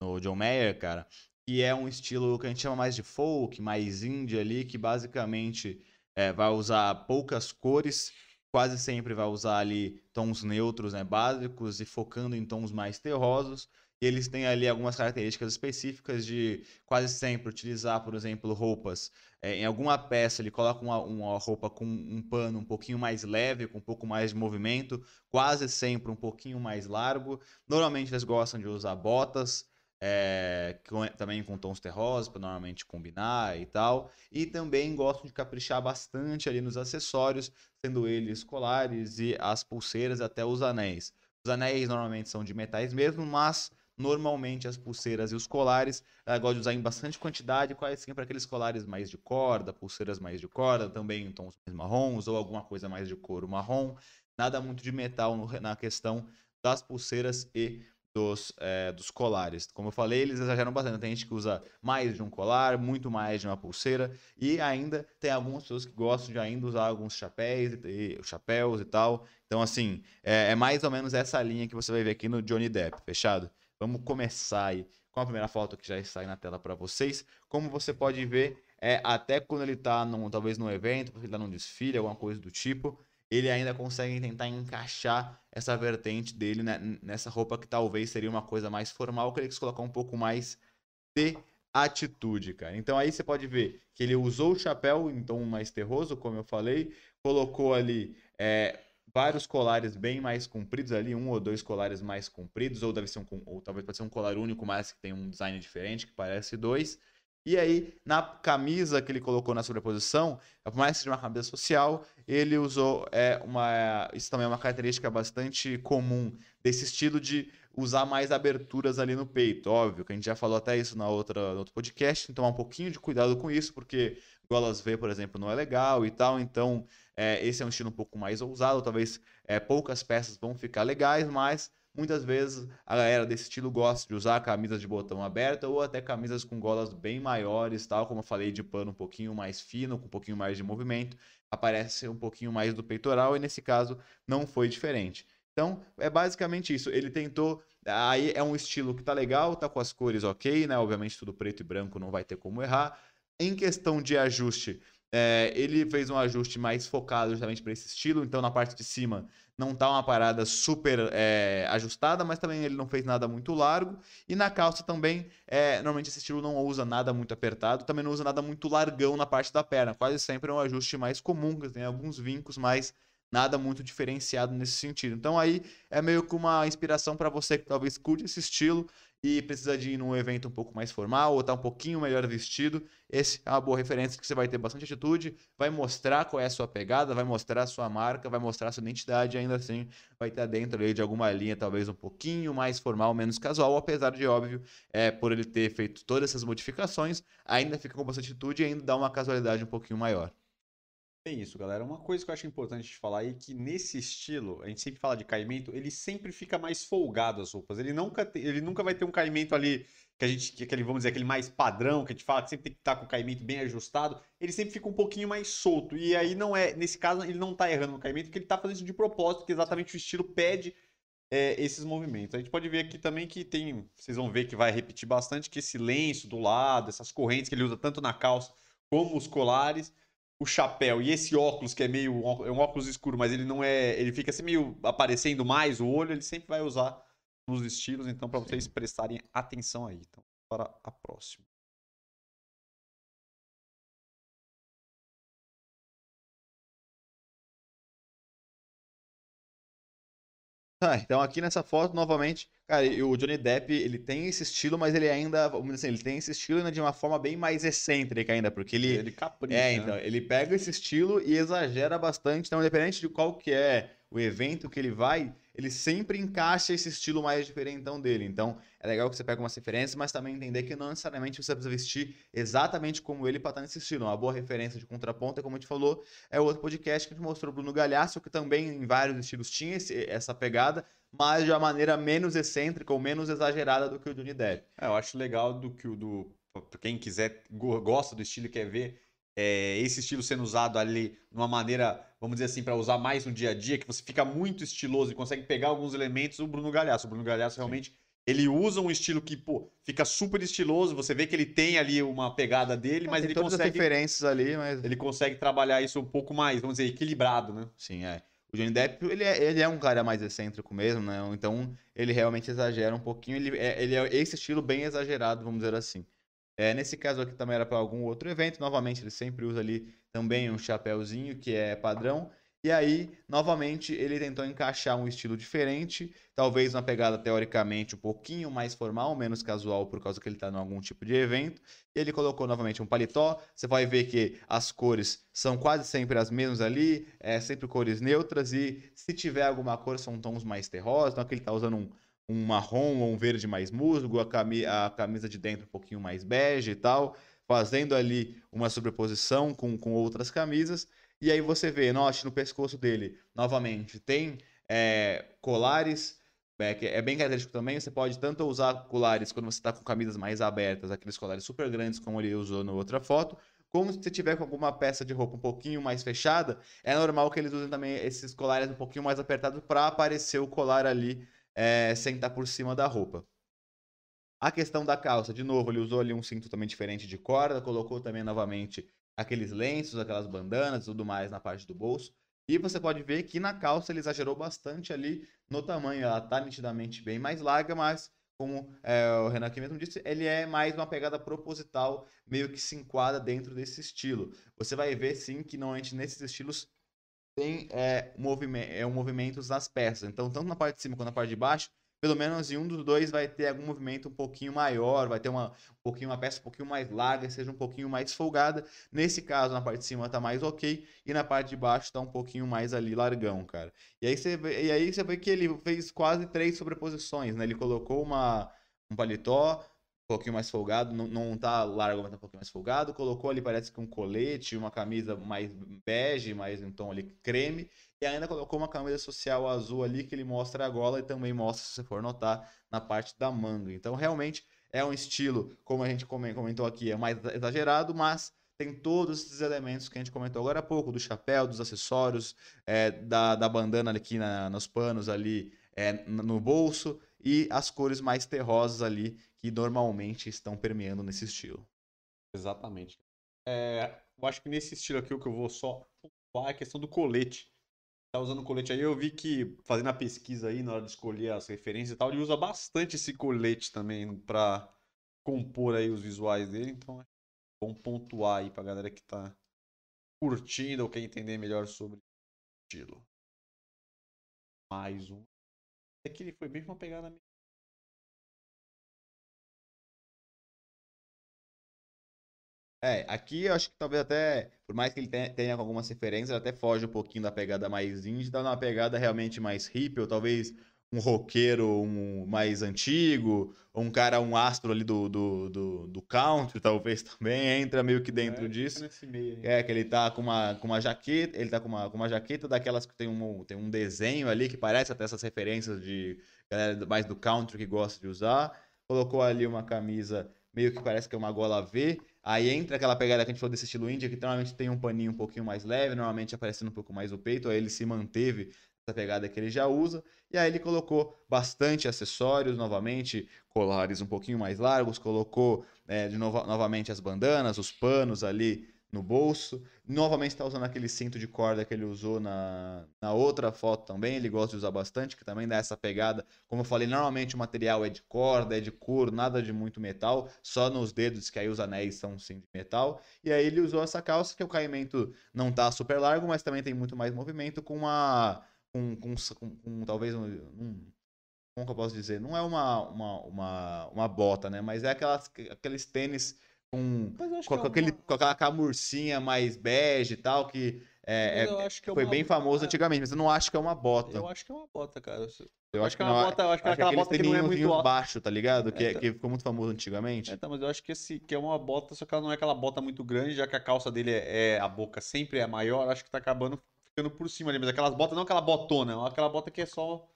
no John Mayer, cara. Que é um estilo que a gente chama mais de folk, mais indie ali, que basicamente é, vai usar poucas cores, quase sempre vai usar ali tons neutros, né, básicos e focando em tons mais terrosos. E eles têm ali algumas características específicas de quase sempre utilizar, por exemplo, roupas é, em alguma peça ele coloca uma, uma roupa com um pano um pouquinho mais leve, com um pouco mais de movimento, quase sempre um pouquinho mais largo. Normalmente eles gostam de usar botas, é, com- também com tons terrosos, para normalmente combinar e tal. E também gostam de caprichar bastante ali nos acessórios, sendo eles colares e as pulseiras até os anéis. Os anéis normalmente são de metais mesmo, mas normalmente as pulseiras e os colares ela gosta de usar em bastante quantidade, quase sempre aqueles colares mais de corda, pulseiras mais de corda, também em tons mais marrons ou alguma coisa mais de couro marrom. Nada muito de metal no- na questão das pulseiras e dos, é, dos colares. Como eu falei, eles exageram bastante. Tem gente que usa mais de um colar, muito mais de uma pulseira. E ainda tem algumas pessoas que gostam de ainda usar alguns chapéus e, chapéus e tal. Então, assim, é, é, mais ou menos essa linha que você vai ver aqui no Johnny Depp, fechado? Vamos começar aí com a primeira foto que já está aí na tela para vocês. Como você pode ver, é, até quando ele está talvez num evento, ele está num desfile, alguma coisa do tipo, ele ainda consegue tentar encaixar essa vertente dele né, nessa roupa que talvez seria uma coisa mais formal, que ele quis colocar um pouco mais de atitude, cara. Então aí você pode ver que ele usou o chapéu tom mais terroso, como eu falei, colocou ali é, vários colares bem mais compridos ali, um ou dois colares mais compridos, ou deve ser um, ou talvez pode ser um colar único, mas que tem um design diferente, que parece dois. E aí, na camisa que ele colocou na sobreposição, por mais que seja uma camisa social, ele usou é, uma. Isso também é uma característica bastante comum desse estilo de usar mais aberturas ali no peito. Óbvio que a gente já falou até isso na outra, no outro podcast, então tomar um pouquinho de cuidado com isso, porque golas V, por exemplo, não é legal e tal. Então, é, esse é um estilo um pouco mais ousado. Talvez é, poucas peças vão ficar legais, mas Muitas vezes a galera desse estilo gosta de usar camisas de botão aberta ou até camisas com golas bem maiores, tal, como eu falei, de pano um pouquinho mais fino, com um pouquinho mais de movimento, aparece um pouquinho mais do peitoral e nesse caso não foi diferente. Então, é basicamente isso. Ele tentou. Aí é um estilo que tá legal, tá com as cores ok, né? Obviamente, tudo preto e branco não vai ter como errar. Em questão de ajuste, é, ele fez um ajuste mais focado justamente para esse estilo. Então, na parte de cima, não tá uma parada super é, ajustada, mas também ele não fez nada muito largo. E na calça também, é, normalmente esse estilo não usa nada muito apertado, também não usa nada muito largão na parte da perna. Quase sempre é um ajuste mais comum, que tem alguns vincos, mas nada muito diferenciado nesse sentido. Então aí é meio que uma inspiração para você que talvez curte esse estilo e precisa de ir num evento um pouco mais formal ou tá um pouquinho melhor vestido, esse é uma boa referência que você vai ter bastante atitude, vai mostrar qual é a sua pegada, vai mostrar a sua marca, vai mostrar a sua identidade, ainda assim vai estar dentro aí de alguma linha talvez um pouquinho mais formal, menos casual, apesar de óbvio, é, por ele ter feito todas essas modificações, ainda fica com bastante atitude e ainda dá uma casualidade um pouquinho maior. É isso, galera. Uma coisa que eu acho importante de falar é que nesse estilo, a gente sempre fala de caimento, ele sempre fica mais folgado as roupas. Ele nunca, ele nunca vai ter um caimento ali que a gente, que aquele, vamos dizer, aquele mais padrão, que a gente fala que sempre tem que estar com o caimento bem ajustado. Ele sempre fica um pouquinho mais solto. E aí não é, nesse caso, ele não está errando no caimento, porque ele está fazendo isso de propósito, porque exatamente o estilo pede é, esses movimentos. A gente pode ver aqui também que tem, vocês vão ver que vai repetir bastante, que esse lenço do lado, essas correntes que ele usa tanto na calça como os colares o chapéu e esse óculos, que é meio. É um óculos escuro, mas ele não é. Ele fica assim meio aparecendo mais o olho, ele sempre vai usar nos estilos, então, para vocês prestarem atenção aí. Então, para a próxima. Tá, então aqui nessa foto, novamente, cara, o Johnny Depp, ele tem esse estilo, mas ele ainda, vamos assim, ele tem esse estilo ainda de uma forma bem mais excêntrica ainda, porque ele... Ele capricha, É, então, né? ele pega esse estilo e exagera bastante, então independente de qual que é o evento que ele vai, ele sempre encaixa esse estilo mais diferentão dele. Então, é legal que você pega umas referências, mas também entender que não necessariamente você precisa vestir exatamente como ele para estar nesse estilo. Uma boa referência de contraponto, é como a gente falou, é o outro podcast que a gente mostrou Bruno Galhaço, que também em vários estilos tinha esse, essa pegada, mas de uma maneira menos excêntrica ou menos exagerada do que o Johnny Depp. É, eu acho legal do que o do quem quiser gosta do estilo quer ver é, esse estilo sendo usado ali de uma maneira, vamos dizer assim, para usar mais no dia a dia, que você fica muito estiloso e consegue pegar alguns elementos, o Bruno Galhaço. O Bruno Galhaço realmente. Sim. Ele usa um estilo que, pô, fica super estiloso. Você vê que ele tem ali uma pegada dele, mas ele todas consegue. As referências ali, mas. Ele consegue trabalhar isso um pouco mais, vamos dizer, equilibrado, né? Sim, é. O Johnny Depp, ele é, ele é um cara mais excêntrico mesmo, né? Então, ele realmente exagera um pouquinho. Ele é, ele é esse estilo bem exagerado, vamos dizer assim. É, nesse caso aqui também era para algum outro evento. Novamente, ele sempre usa ali também um chapéuzinho que é padrão. E aí, novamente, ele tentou encaixar um estilo diferente, talvez uma pegada teoricamente um pouquinho mais formal, menos casual, por causa que ele está em algum tipo de evento. E ele colocou novamente um paletó. Você vai ver que as cores são quase sempre as mesmas ali, é sempre cores neutras. E se tiver alguma cor, são tons mais terrosos. Então aqui ele está usando um, um marrom ou um verde mais musgo, a, cami a camisa de dentro um pouquinho mais bege e tal, fazendo ali uma sobreposição com, com outras camisas. E aí você vê, note no pescoço dele, novamente, tem é, colares é, é bem característico também, você pode tanto usar colares quando você está com camisas mais abertas, aqueles colares super grandes como ele usou na outra foto, como se você tiver com alguma peça de roupa um pouquinho mais fechada, é normal que eles usem também esses colares um pouquinho mais apertados para aparecer o colar ali é, sem estar por cima da roupa. A questão da calça, de novo, ele usou ali um cinto também diferente de corda, colocou também novamente aqueles lenços, aquelas bandanas e tudo mais na parte do bolso. E você pode ver que na calça ele exagerou bastante ali no tamanho. Ela tá nitidamente bem mais larga, mas como é, o Renan aqui mesmo disse, ele é mais uma pegada proposital, meio que se enquadra dentro desse estilo. Você vai ver sim que normalmente nesses estilos tem é, movimento, é, movimentos nas peças. Então, tanto na parte de cima quanto na parte de baixo, pelo menos em um dos dois vai ter algum movimento um pouquinho maior, vai ter uma, um pouquinho, uma peça um pouquinho mais larga, seja um pouquinho mais folgada. Nesse caso, na parte de cima tá mais ok, e na parte de baixo tá um pouquinho mais ali largão, cara. E aí você vê, e aí você vê que ele fez quase três sobreposições, né? Ele colocou uma, um paletó, pouquinho mais folgado, não, não tá largo, mas tá um pouquinho mais folgado. Colocou ali, parece que um colete, uma camisa mais bege, mais em tom ali creme. E ainda colocou uma camisa social azul ali que ele mostra a gola e também mostra, se você for notar, na parte da manga. Então, realmente é um estilo, como a gente comentou aqui, é mais exagerado, mas tem todos esses elementos que a gente comentou agora há pouco, do chapéu, dos acessórios, é, da, da bandana aqui na, nos panos ali é, no bolso e as cores mais terrosas ali que normalmente estão permeando nesse estilo. Exatamente. É, eu acho que nesse estilo aqui o que eu vou só pontuar é a questão do colete. Tá usando colete aí, eu vi que fazendo a pesquisa aí na hora de escolher as referências e tal, ele usa bastante esse colete também para compor aí os visuais dele, então é bom pontuar aí pra galera que tá curtindo ou quer entender melhor sobre o estilo. Mais um. É que ele foi bem uma pegada É, aqui eu acho que talvez até, por mais que ele tenha, algumas referências, até foge um pouquinho da pegada mais indie, dá uma pegada realmente mais hippie, ou talvez um roqueiro um, mais antigo, ou um cara, um astro ali do, do, do, do country, talvez também, entra meio que dentro é, disso. Meio, é, que ele tá com uma, com uma jaqueta, ele tá com uma, com uma jaqueta daquelas que tem um, tem um desenho ali, que parece até essas referências de galera mais do country que gosta de usar. Colocou ali uma camisa meio que parece que é uma gola V, Aí entra aquela pegada que a gente falou desse estilo índia, que normalmente tem um paninho um pouquinho mais leve, normalmente aparecendo um pouco mais o peito, aí ele se manteve essa pegada que ele já usa, e aí ele colocou bastante acessórios, novamente, colares um pouquinho mais largos, colocou é, de novo, novamente as bandanas, os panos ali no bolso. Novamente está usando aquele cinto de corda que ele usou na, na outra foto também. Ele gosta de usar bastante, que também dá essa pegada. Como eu falei, normalmente o material é de corda, é de couro, nada de muito metal. Só nos dedos, que aí os anéis são sim de metal. E aí ele usou essa calça, que o caimento não tá super largo, mas também tem muito mais movimento, com uma. Com, com, com, com talvez um, um como que eu posso dizer? Não é uma, uma, uma, uma bota, né? Mas é aquelas, aqueles tênis com, com, é aquele, com aquela camurcinha mais bege e tal, que, é, é, que é foi bem famoso antigamente, mas eu não acho que é uma bota. Eu acho que é uma bota, cara. Eu, eu acho que é uma bota, eu acho que é aquela bota que não é muito baixo, tá ligado? Que, é, tá... que ficou muito famoso antigamente. É, tá, mas eu acho que esse que é uma bota, só que ela não é aquela bota muito grande, já que a calça dele é, a boca sempre é maior, acho que tá acabando ficando por cima ali, mas aquelas botas não aquela botona, aquela bota que é só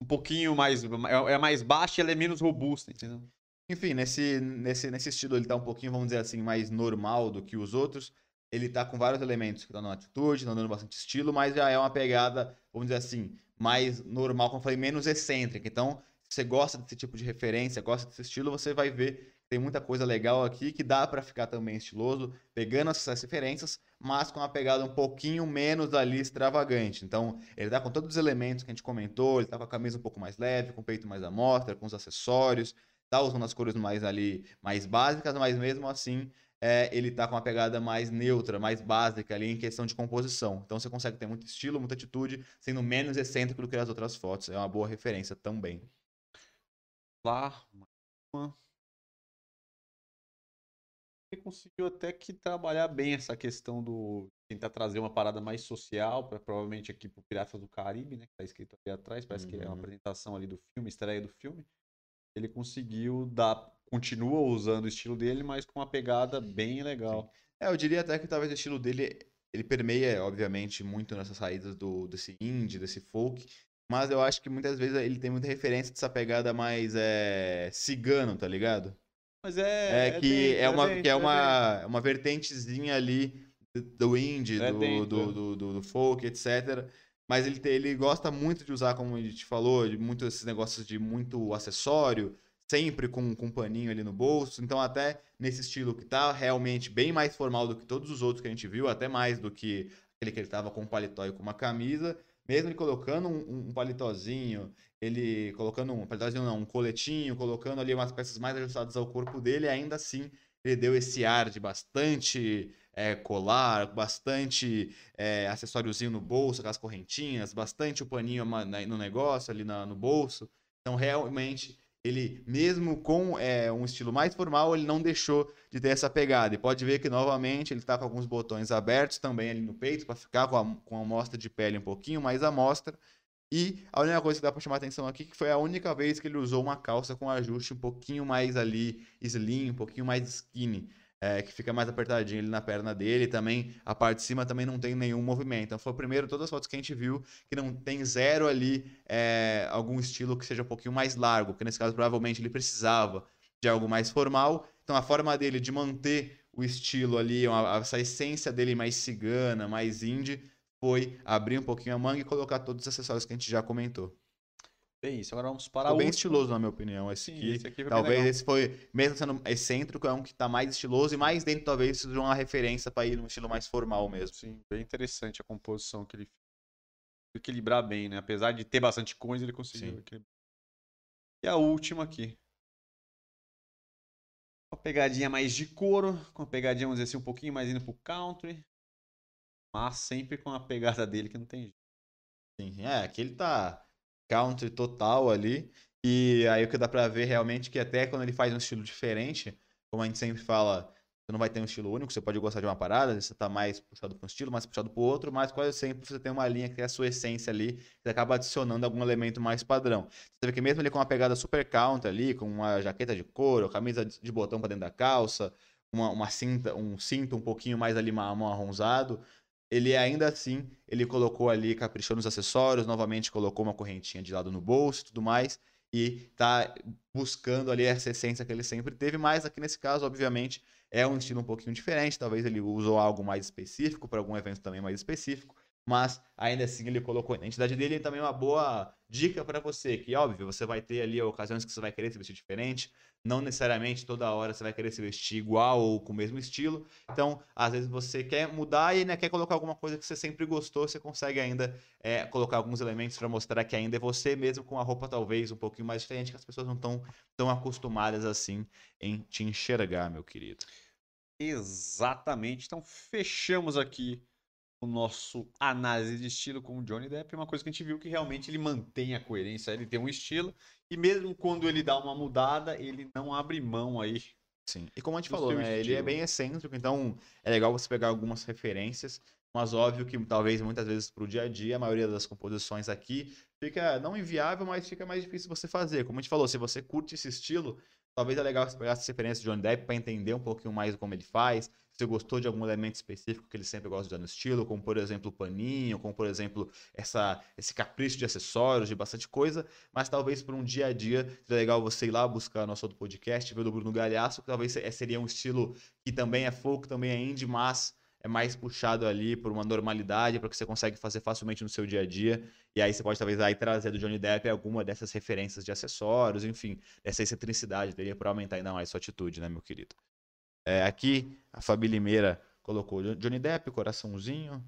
um pouquinho mais é mais baixa e ela é menos robusta, entendeu? Enfim, nesse, nesse, nesse estilo ele tá um pouquinho, vamos dizer assim, mais normal do que os outros. Ele tá com vários elementos que estão dando atitude, estão dando bastante estilo, mas já é uma pegada, vamos dizer assim, mais normal, como eu falei, menos excêntrica. Então, se você gosta desse tipo de referência, gosta desse estilo, você vai ver tem muita coisa legal aqui que dá para ficar também estiloso, pegando essas referências, mas com uma pegada um pouquinho menos ali extravagante. Então, ele tá com todos os elementos que a gente comentou, ele tá com a camisa um pouco mais leve, com o peito mais à mostra, com os acessórios, tá usando as cores mais ali, mais básicas, mas mesmo assim é, ele tá com uma pegada mais neutra, mais básica ali em questão de composição. Então você consegue ter muito estilo, muita atitude, sendo menos excêntrico do que as outras fotos. É uma boa referência também. Lá, uma... Conseguiu até que trabalhar bem essa questão do tentar trazer uma parada mais social, para provavelmente aqui pro Piratas do Caribe, né, que tá escrito ali atrás, parece uhum. que é uma uhum. apresentação ali do filme, estreia do filme ele conseguiu dar. Continua usando o estilo dele, mas com uma pegada bem legal. Sim. É, eu diria até que talvez o estilo dele ele permeia, obviamente, muito nessas saídas do, desse indie, desse folk, Mas eu acho que muitas vezes ele tem muita referência dessa pegada mais é, cigano, tá ligado? Mas é. É, que dentro, é uma, que é uma, uma vertentezinha ali do indie, É do, do, é. do, do- do folk, etc. Mas ele, ele gosta muito de usar, como a gente falou, de muito esses negócios de muito acessório, sempre com, com um paninho ali no bolso. Então, até nesse estilo que tá realmente bem mais formal do que todos os outros que a gente viu, até mais do que aquele que ele tava com um paletó e com uma camisa. Mesmo ele colocando um, um- paletózinho, ele colocando um paletózinho não, um coletinho, colocando ali umas peças mais ajustadas ao corpo dele, ainda assim ele deu esse ar de bastante é, colar, bastante é, acessóriozinho no bolso, aquelas correntinhas, bastante o paninho na- no negócio, ali na- no bolso. Então, realmente, ele, mesmo com é, um estilo mais formal, ele não deixou de ter essa pegada. E pode ver que, novamente, ele está com alguns botões abertos também ali no peito, para ficar com a, com a amostra de pele um pouquinho mais à mostra. E a única coisa que dá para chamar atenção aqui que foi a única vez que ele usou uma calça com ajuste um pouquinho mais ali slim, um pouquinho mais skinny, é, que fica mais apertadinho ali na perna dele. Também a parte de cima também não tem nenhum movimento. Então foi o primeiro todas as fotos que a gente viu que não tem zero ali é, algum estilo que seja um pouquinho mais largo, porque nesse caso provavelmente ele precisava de algo mais formal. Então a forma dele de manter o estilo ali, uma- essa essência dele mais cigana, mais indie, foi abrir um pouquinho a manga e colocar todos os acessórios que a gente já comentou. Isso. Agora vamos para Ficou o bem último. estiloso, na minha opinião, esse Sim, aqui. esse aqui foi bem Talvez esse foi, mesmo sendo excêntrico, é um que tá mais estiloso e mais dentro, talvez, de uma referência para ir num estilo mais formal mesmo. Sim, bem interessante a composição que ele equilibrar bem, né? Apesar de ter bastante coisa, ele conseguiu Sim. equilibrar. E a última aqui. Uma pegadinha mais de couro, com uma pegadinha, vamos dizer assim, um pouquinho mais indo pro country. Mas sempre com a pegada dele que não tem jeito. Sim, é, aqui ele tá country total ali. E aí o que dá pra ver realmente é que até quando ele faz um estilo diferente, como a gente sempre fala, você não vai ter um estilo único, você pode gostar de uma parada, você tá mais puxado para um estilo, mais puxado pro outro, mas quase sempre você tem uma linha que tem a sua essência ali, você acaba adicionando algum elemento mais padrão. Você vê que mesmo ele com uma pegada super country ali, com uma jaqueta de couro, camisa de botão pra dentro da calça, uma, uma cinta, um cinto um pouquinho mais ali ma- marronzado, ele ainda assim, ele colocou ali, caprichou nos acessórios, novamente colocou uma correntinha de lado no bolso e tudo mais, e tá buscando ali essa essência que ele sempre teve, mas aqui nesse caso, obviamente, é um estilo um pouquinho diferente, talvez ele usou algo mais específico, para algum evento também mais específico, mas ainda assim ele colocou a identidade dele e também uma boa dica para você, que óbvio, você vai ter ali ocasiões que você vai querer se vestir diferente, não necessariamente toda hora você vai querer se vestir igual ou com o mesmo estilo. Então, às vezes você quer mudar e ainda quer colocar alguma coisa que você sempre gostou, você consegue ainda é, colocar alguns elementos para mostrar que ainda é você, mesmo com a roupa talvez um pouquinho mais diferente, que as pessoas não estão tão acostumadas assim em te enxergar, meu querido. Exatamente. Então, fechamos aqui o nosso análise de estilo com o Johnny Depp. Uma coisa que a gente viu que realmente ele mantém a coerência, ele tem um estilo, e mesmo quando ele dá uma mudada, ele não abre mão aí. Sim. E como a gente falou, né? Ele é bem excêntrico, então é legal você pegar algumas referências, mas óbvio que talvez muitas vezes pro dia a dia, a maioria das composições aqui fica não inviável, mas fica mais difícil você fazer. Como a gente falou, se você curte esse estilo, talvez é legal você pegar essas referências de Johnny Depp para entender um pouquinho mais como ele faz. Se você gostou de algum elemento específico que ele sempre gosta de usar no estilo, como por exemplo o paninho, como por exemplo essa, esse capricho de acessórios, de bastante coisa, mas talvez por um dia a dia seria legal você ir lá buscar nosso outro podcast, ver do Bruno Galhaço, que talvez se- seria um estilo que também é folk, também é indie, mas é mais puxado ali por uma normalidade, para que você consegue fazer facilmente no seu dia a dia. E aí você pode talvez aí trazer do Johnny Depp alguma dessas referências de acessórios, enfim, dessa excentricidade dele para aumentar ainda mais sua atitude, né, meu querido? É, aqui, a Fabi Limeira colocou Jo- Johnny Depp, coraçãozinho.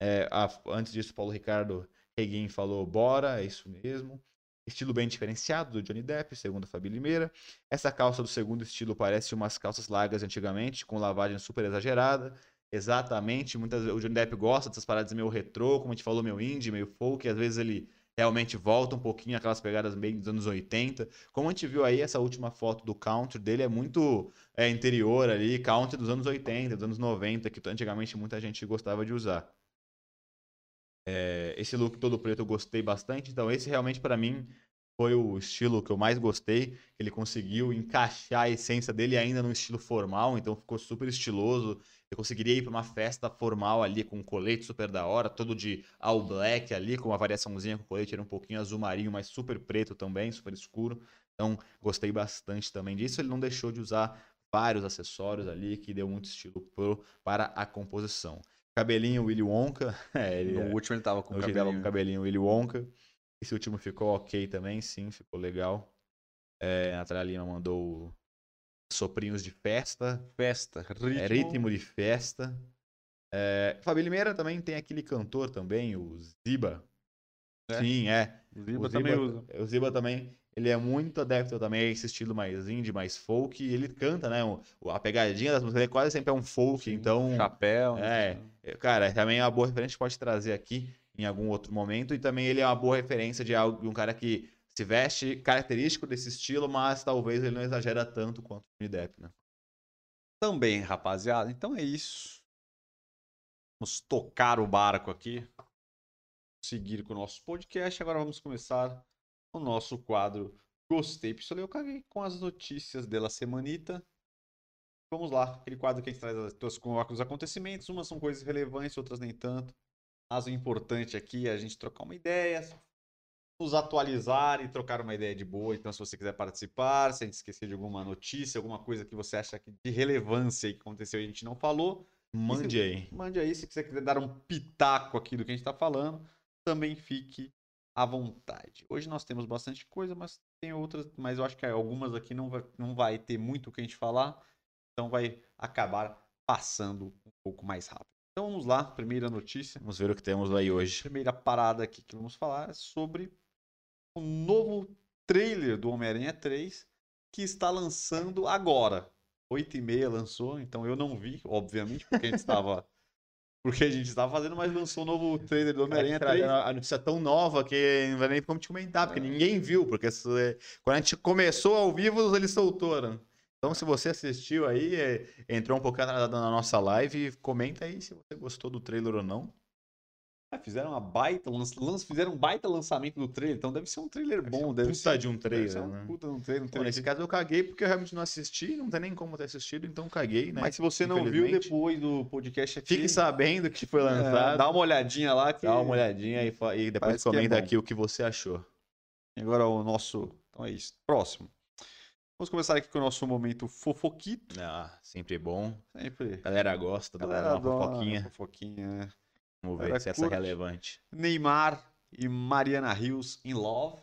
É, a- antes disso, Paulo Ricardo Reguin falou bora, é isso mesmo. Estilo bem diferenciado do Johnny Depp, segundo a Fabi Limeira. Essa calça do segundo estilo parece umas calças largas antigamente, com lavagem super exagerada. Exatamente, muitas o Johnny Depp gosta dessas paradas meio retrô, como a gente falou, meio indie, meio folk, às vezes ele realmente volta um pouquinho aquelas pegadas meio dos anos 80. Como a gente viu aí, essa última foto do country dele é muito é, interior ali, country dos anos 80, dos anos 90, que antigamente muita gente gostava de usar. É, esse look todo preto eu gostei bastante, então esse realmente para mim foi o estilo que eu mais gostei. Ele conseguiu encaixar a essência dele ainda no estilo formal, então ficou super estiloso. Eu conseguiria ir para uma festa formal ali com um colete super da hora, todo de all black ali, com uma variaçãozinha com o colete, era um pouquinho azul marinho, mas super preto também, super escuro. Então gostei bastante também disso. Ele não deixou de usar vários acessórios ali que deu muito estilo pro, para a composição. Cabelinho Willy Wonka. É, ele, No último ele tava com o tava com cabelinho. cabelinho Willy Wonka. Esse último ficou ok também, sim, ficou legal. É, a Natália Lima mandou soprinhos de festa, Festa, ritmo. é, ritmo de festa. É, Fabi Limeira também tem aquele cantor também, o Ziba. É? Sim, é. O Ziba o também usa. O Ziba também, ele é muito adepto também a esse estilo mais indie, mais folk. E ele canta, né? o- A pegadinha das músicas quase sempre é um folk, então... Chapéu. É, é, Cara, também é uma boa referência, a gente pode trazer aqui em algum outro momento. E também ele é uma boa referência de, algo, de um cara que se veste característico desse estilo, mas talvez ele não exagera tanto quanto o Johnny Depp, né? Também, rapaziada. Então é isso. Vamos tocar o barco aqui. Seguir com o nosso podcast. Agora vamos começar o nosso quadro Gostei, Pistolei. Eu caguei com as notícias dela semanita. Vamos lá, aquele quadro que a gente traz com os acontecimentos. Umas são coisas relevantes, outras nem tanto. Mas o importante aqui é a gente trocar uma ideia, nos atualizar e trocar uma ideia de boa. Então, se você quiser participar, se a gente esquecer de alguma notícia, alguma coisa que você acha que de relevância e que aconteceu e a gente não falou, Mande aí. mande aí. Se você quiser dar um pitaco aqui do que a gente está falando, também fique à vontade. Hoje nós temos bastante coisa, mas tem outras, mas eu acho que algumas aqui não vai, não vai ter muito o que a gente falar, então vai acabar passando um pouco mais rápido. Então vamos lá, primeira notícia. Vamos ver o que temos aí hoje. Primeira parada aqui que vamos falar é sobre o novo trailer do Homem-Aranha 3 que está lançando agora. 8 e meia lançou, então eu não vi, obviamente, porque a gente estava porque a gente estava fazendo, mas lançou o novo trailer do Homem-Aranha 3. A notícia é tão nova que não vai nem como te comentar, porque ninguém viu, porque é- quando a gente começou ao vivo, eles soltaram. Então, se você assistiu aí, é, entrou um pouquinho atrasado na nossa live, comenta aí se você gostou do trailer ou não. Ah, fizeram uma baita, lança- fizeram um baita lançamento do trailer, então deve ser um trailer Deve ser bom, um deve puta ser de um deve trailer, ser um né? puta de um trailer, um Bom, trailer nesse caso eu caguei porque eu realmente não assisti, não tem nem como ter assistido, então caguei, né? Mas se você não viu depois do podcast aqui, Fique sabendo que foi é, lançado. dá uma olhadinha lá que Dá uma olhadinha e, e depois é comenta bom. aqui o que você achou. Agora o nosso. Então é isso. Próximo. Vamos começar aqui com o nosso momento fofoquito. Ah, sempre bom. Sempre. A galera gosta da Galera uma fofoquinha. fofoquinha, né? Vamos ver galera se essa é relevante. Neymar e Mariana Rios in love.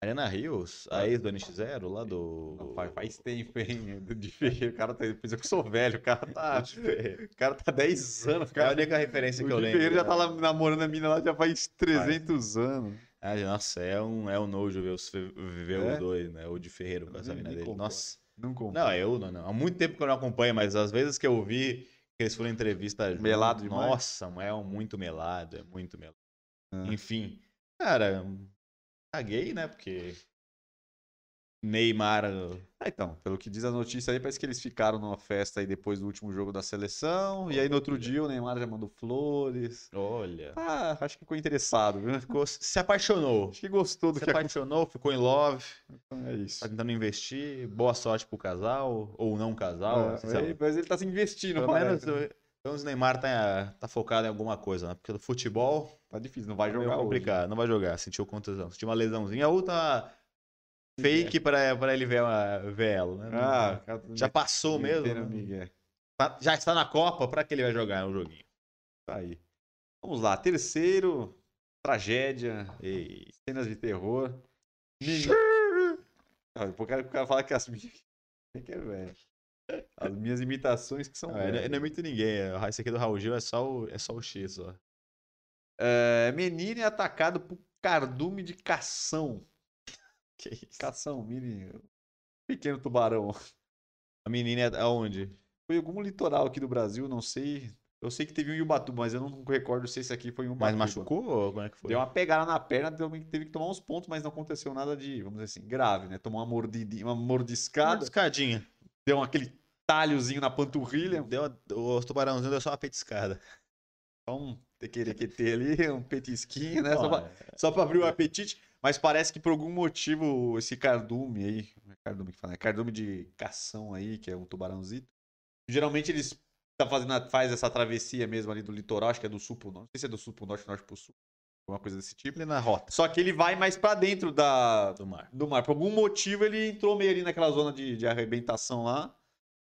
Mariana Rios, a ex do NX0, lá do. Não, faz, faz tempo, hein? Do de feio. O cara tá. Eu que sou velho, o cara tá. Do. O cara tá 10 anos. O É a cara, única referência o que eu lembro. Ferreiro já tá lá namorando a mina lá já faz 300 anos. Ah, nossa, é um, é um nojo ver os, ver É? os dois, né? O de Ferreiro com essa mina dele. concordo. Nossa. Não compro. Não, eu não, não. Há muito tempo que eu não acompanho, mas às vezes que eu vi que eles foram em entrevista Melado demais? Nossa, é um muito melado, é muito melado. Ah. Enfim, cara, caguei, né? Porque Neymar. Ah, então, pelo que diz a notícia aí, parece que eles ficaram numa festa aí depois do último jogo da seleção. E aí no outro dia o Neymar já mandou flores. Olha. Ah, acho que ficou interessado, viu? Ficou, se apaixonou. Acho que gostou do Se que apaixonou, ficou em love, aconteceu. É isso. tá tentando investir. Boa sorte pro casal, ou não casal. Ah, sinceramente. mas ele tá se investindo, Pelo menos, né? menos o Neymar tá, tá focado em alguma coisa, né? Porque no futebol Tá difícil, não vai é jogar hoje. complicado, não vai jogar. Sentiu contusão, sentiu uma lesãozinha, ou tá fake pra, pra ele ver, uma, ver ela, né? Ah, já passou mesmo. né? Já está na Copa, pra que ele vai jogar um joguinho? Tá aí. Vamos lá, terceiro, tragédia, Ei. cenas de terror. Ah, o cara, o cara fala que as minhas... Que é, velho? As minhas imitações que são eu, não- velhas. eu não imito ninguém. é- Esse aqui do Raul Gil é só o, é só o X, ó. É, menino é atacado por cardume de cação. Que isso? Cação, mini. Pequeno tubarão. A menina é aonde? Foi algum litoral aqui do Brasil, não sei. Eu sei que teve um em Ubatuba, mas eu não recordo se esse aqui foi em Ubatuba. Mas machucou ou como é que foi? Deu uma pegada na perna, teve que tomar uns pontos, mas não aconteceu nada de, vamos dizer assim, grave, né? Tomou uma, mordidinha, uma Uma mordiscada, escadinha. deu aquele talhozinho na panturrilha. Deu, o tubarãozinho deu só uma petiscada. Então, tequerequetê ali, um petisquinho, né? Só pra, só pra abrir o apetite. Mas parece que por algum motivo esse cardume aí, é cardume que fala, é cardume de cação aí, que é um tubarãozito. Geralmente eles tá fazendo, faz essa travessia mesmo ali do litoral, acho que é do sul pro norte, não sei se é do sul pro norte, norte pro sul, alguma coisa desse tipo. Ele na rota Só que ele vai mais pra dentro da, do mar. do mar. Por algum motivo ele entrou meio ali naquela zona de, de arrebentação lá.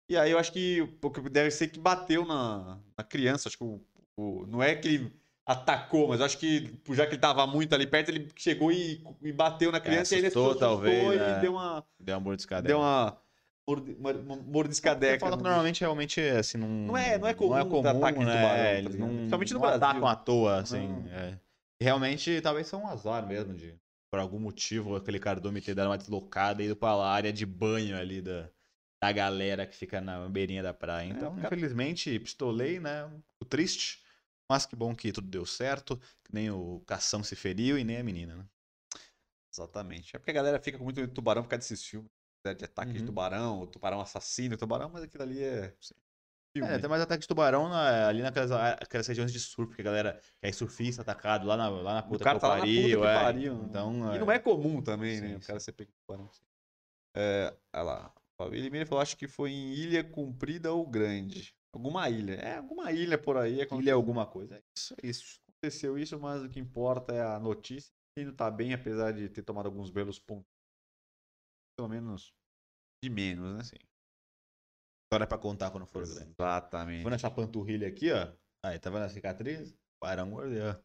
E aí eu acho que deve ser que bateu na, na criança. Acho que o, o- não é que ele atacou, mas eu acho que já que ele tava muito ali perto, ele chegou e, e bateu na criança e aí ele assustou, assustou talvez, e né? deu uma, Deu uma mordiscada. deu uma, mordiscadeca. Você fala que no normalmente realmente assim não Não é- não é comum não é comum, ataque de né? tubarão, tá eles não, Principalmente no não Brasil. atacam à toa assim. É. E realmente talvez seja um azar mesmo de por algum motivo aquele cardume ter dado uma deslocada e ido pra lá, área de banho ali da, da galera que fica na beirinha da praia. Então, cara- infelizmente, pistolei, né? Fico triste. Mas que bom que tudo deu certo, que nem o cação se feriu e nem a menina, né? Exatamente. É porque a galera fica com muito de tubarão por causa desses filmes. né, De ataque de Uhum. tubarão, o tubarão assassino, o tubarão, mas aquilo ali é. filme. É, tem mais ataque de tubarão na- ali naquelas aquelas regiões de surf, porque a galera que é surfista atacado lá na, lá na O puta cara que tá lá na puta pariu, que é. pariu. né? Então, E é, não é comum também, Sim, né? O sim. cara ser pego tubarão. É, olha lá. O Elimir falou, acho que foi em Ilha Comprida ou Grande. Alguma ilha. É, alguma ilha por aí. Aconteceu, ilha alguma coisa. É isso, é isso. aconteceu isso, mas o que importa é a notícia. Ele tá bem, apesar de ter tomado alguns belos pontos. Pelo menos de menos, né? Sim. História pra contar quando for grande. Exatamente. Vou nessa panturrilha aqui, ó. Aí, tá vendo a cicatriz? Mordeu.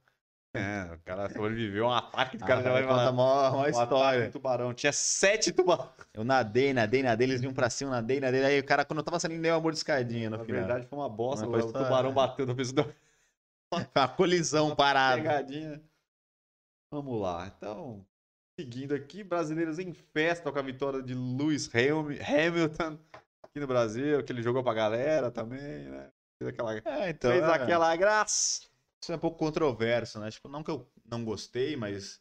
É, o cara sobreviveu a um ataque, o Ah, cara já vai falar. mó, mó Um ataque história. de tubarão. Tinha sete tubarões. Eu nadei, nadei, nadei, eles vinham pra cima, nadei, nadei. Aí o cara, quando eu tava saindo, deu uma mordiscadinha no Na final. verdade, foi uma bosta. O tubarão bateu na pessoa. deu Foi uma colisão uma parada. pegadinha. Vamos lá. Então, seguindo aqui, brasileiros em festa com a vitória de Lewis Hamil- Hamilton aqui no Brasil, que ele jogou pra galera também, né? Fez aquela, É, então. fez é. aquela graça. Isso é um pouco controverso, né? Tipo, não que eu não gostei, mas.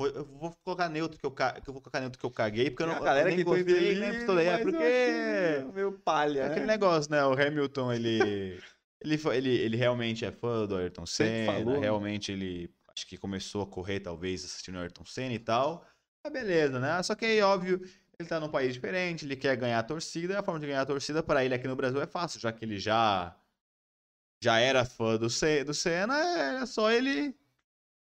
eu- vou colocar neutro que eu, ca- eu vou colocar neutro que eu caguei, porque eu não a galera nem que foi gostei, feliz, nem pistolei. É eu porque. meio- palha, É né? aquele negócio, né? O Hamilton, ele. ele, foi- ele, ele realmente é fã do Ayrton Senna. falou, né? realmente ele. Acho que começou a correr, talvez, assistindo o Ayrton Senna e tal. Mas beleza, né? Só que aí, óbvio, ele tá num país diferente, ele quer ganhar a torcida, e a forma de ganhar a torcida para ele aqui no Brasil é fácil, já que ele já. Já era fã do, Ce- do Senna, era só ele.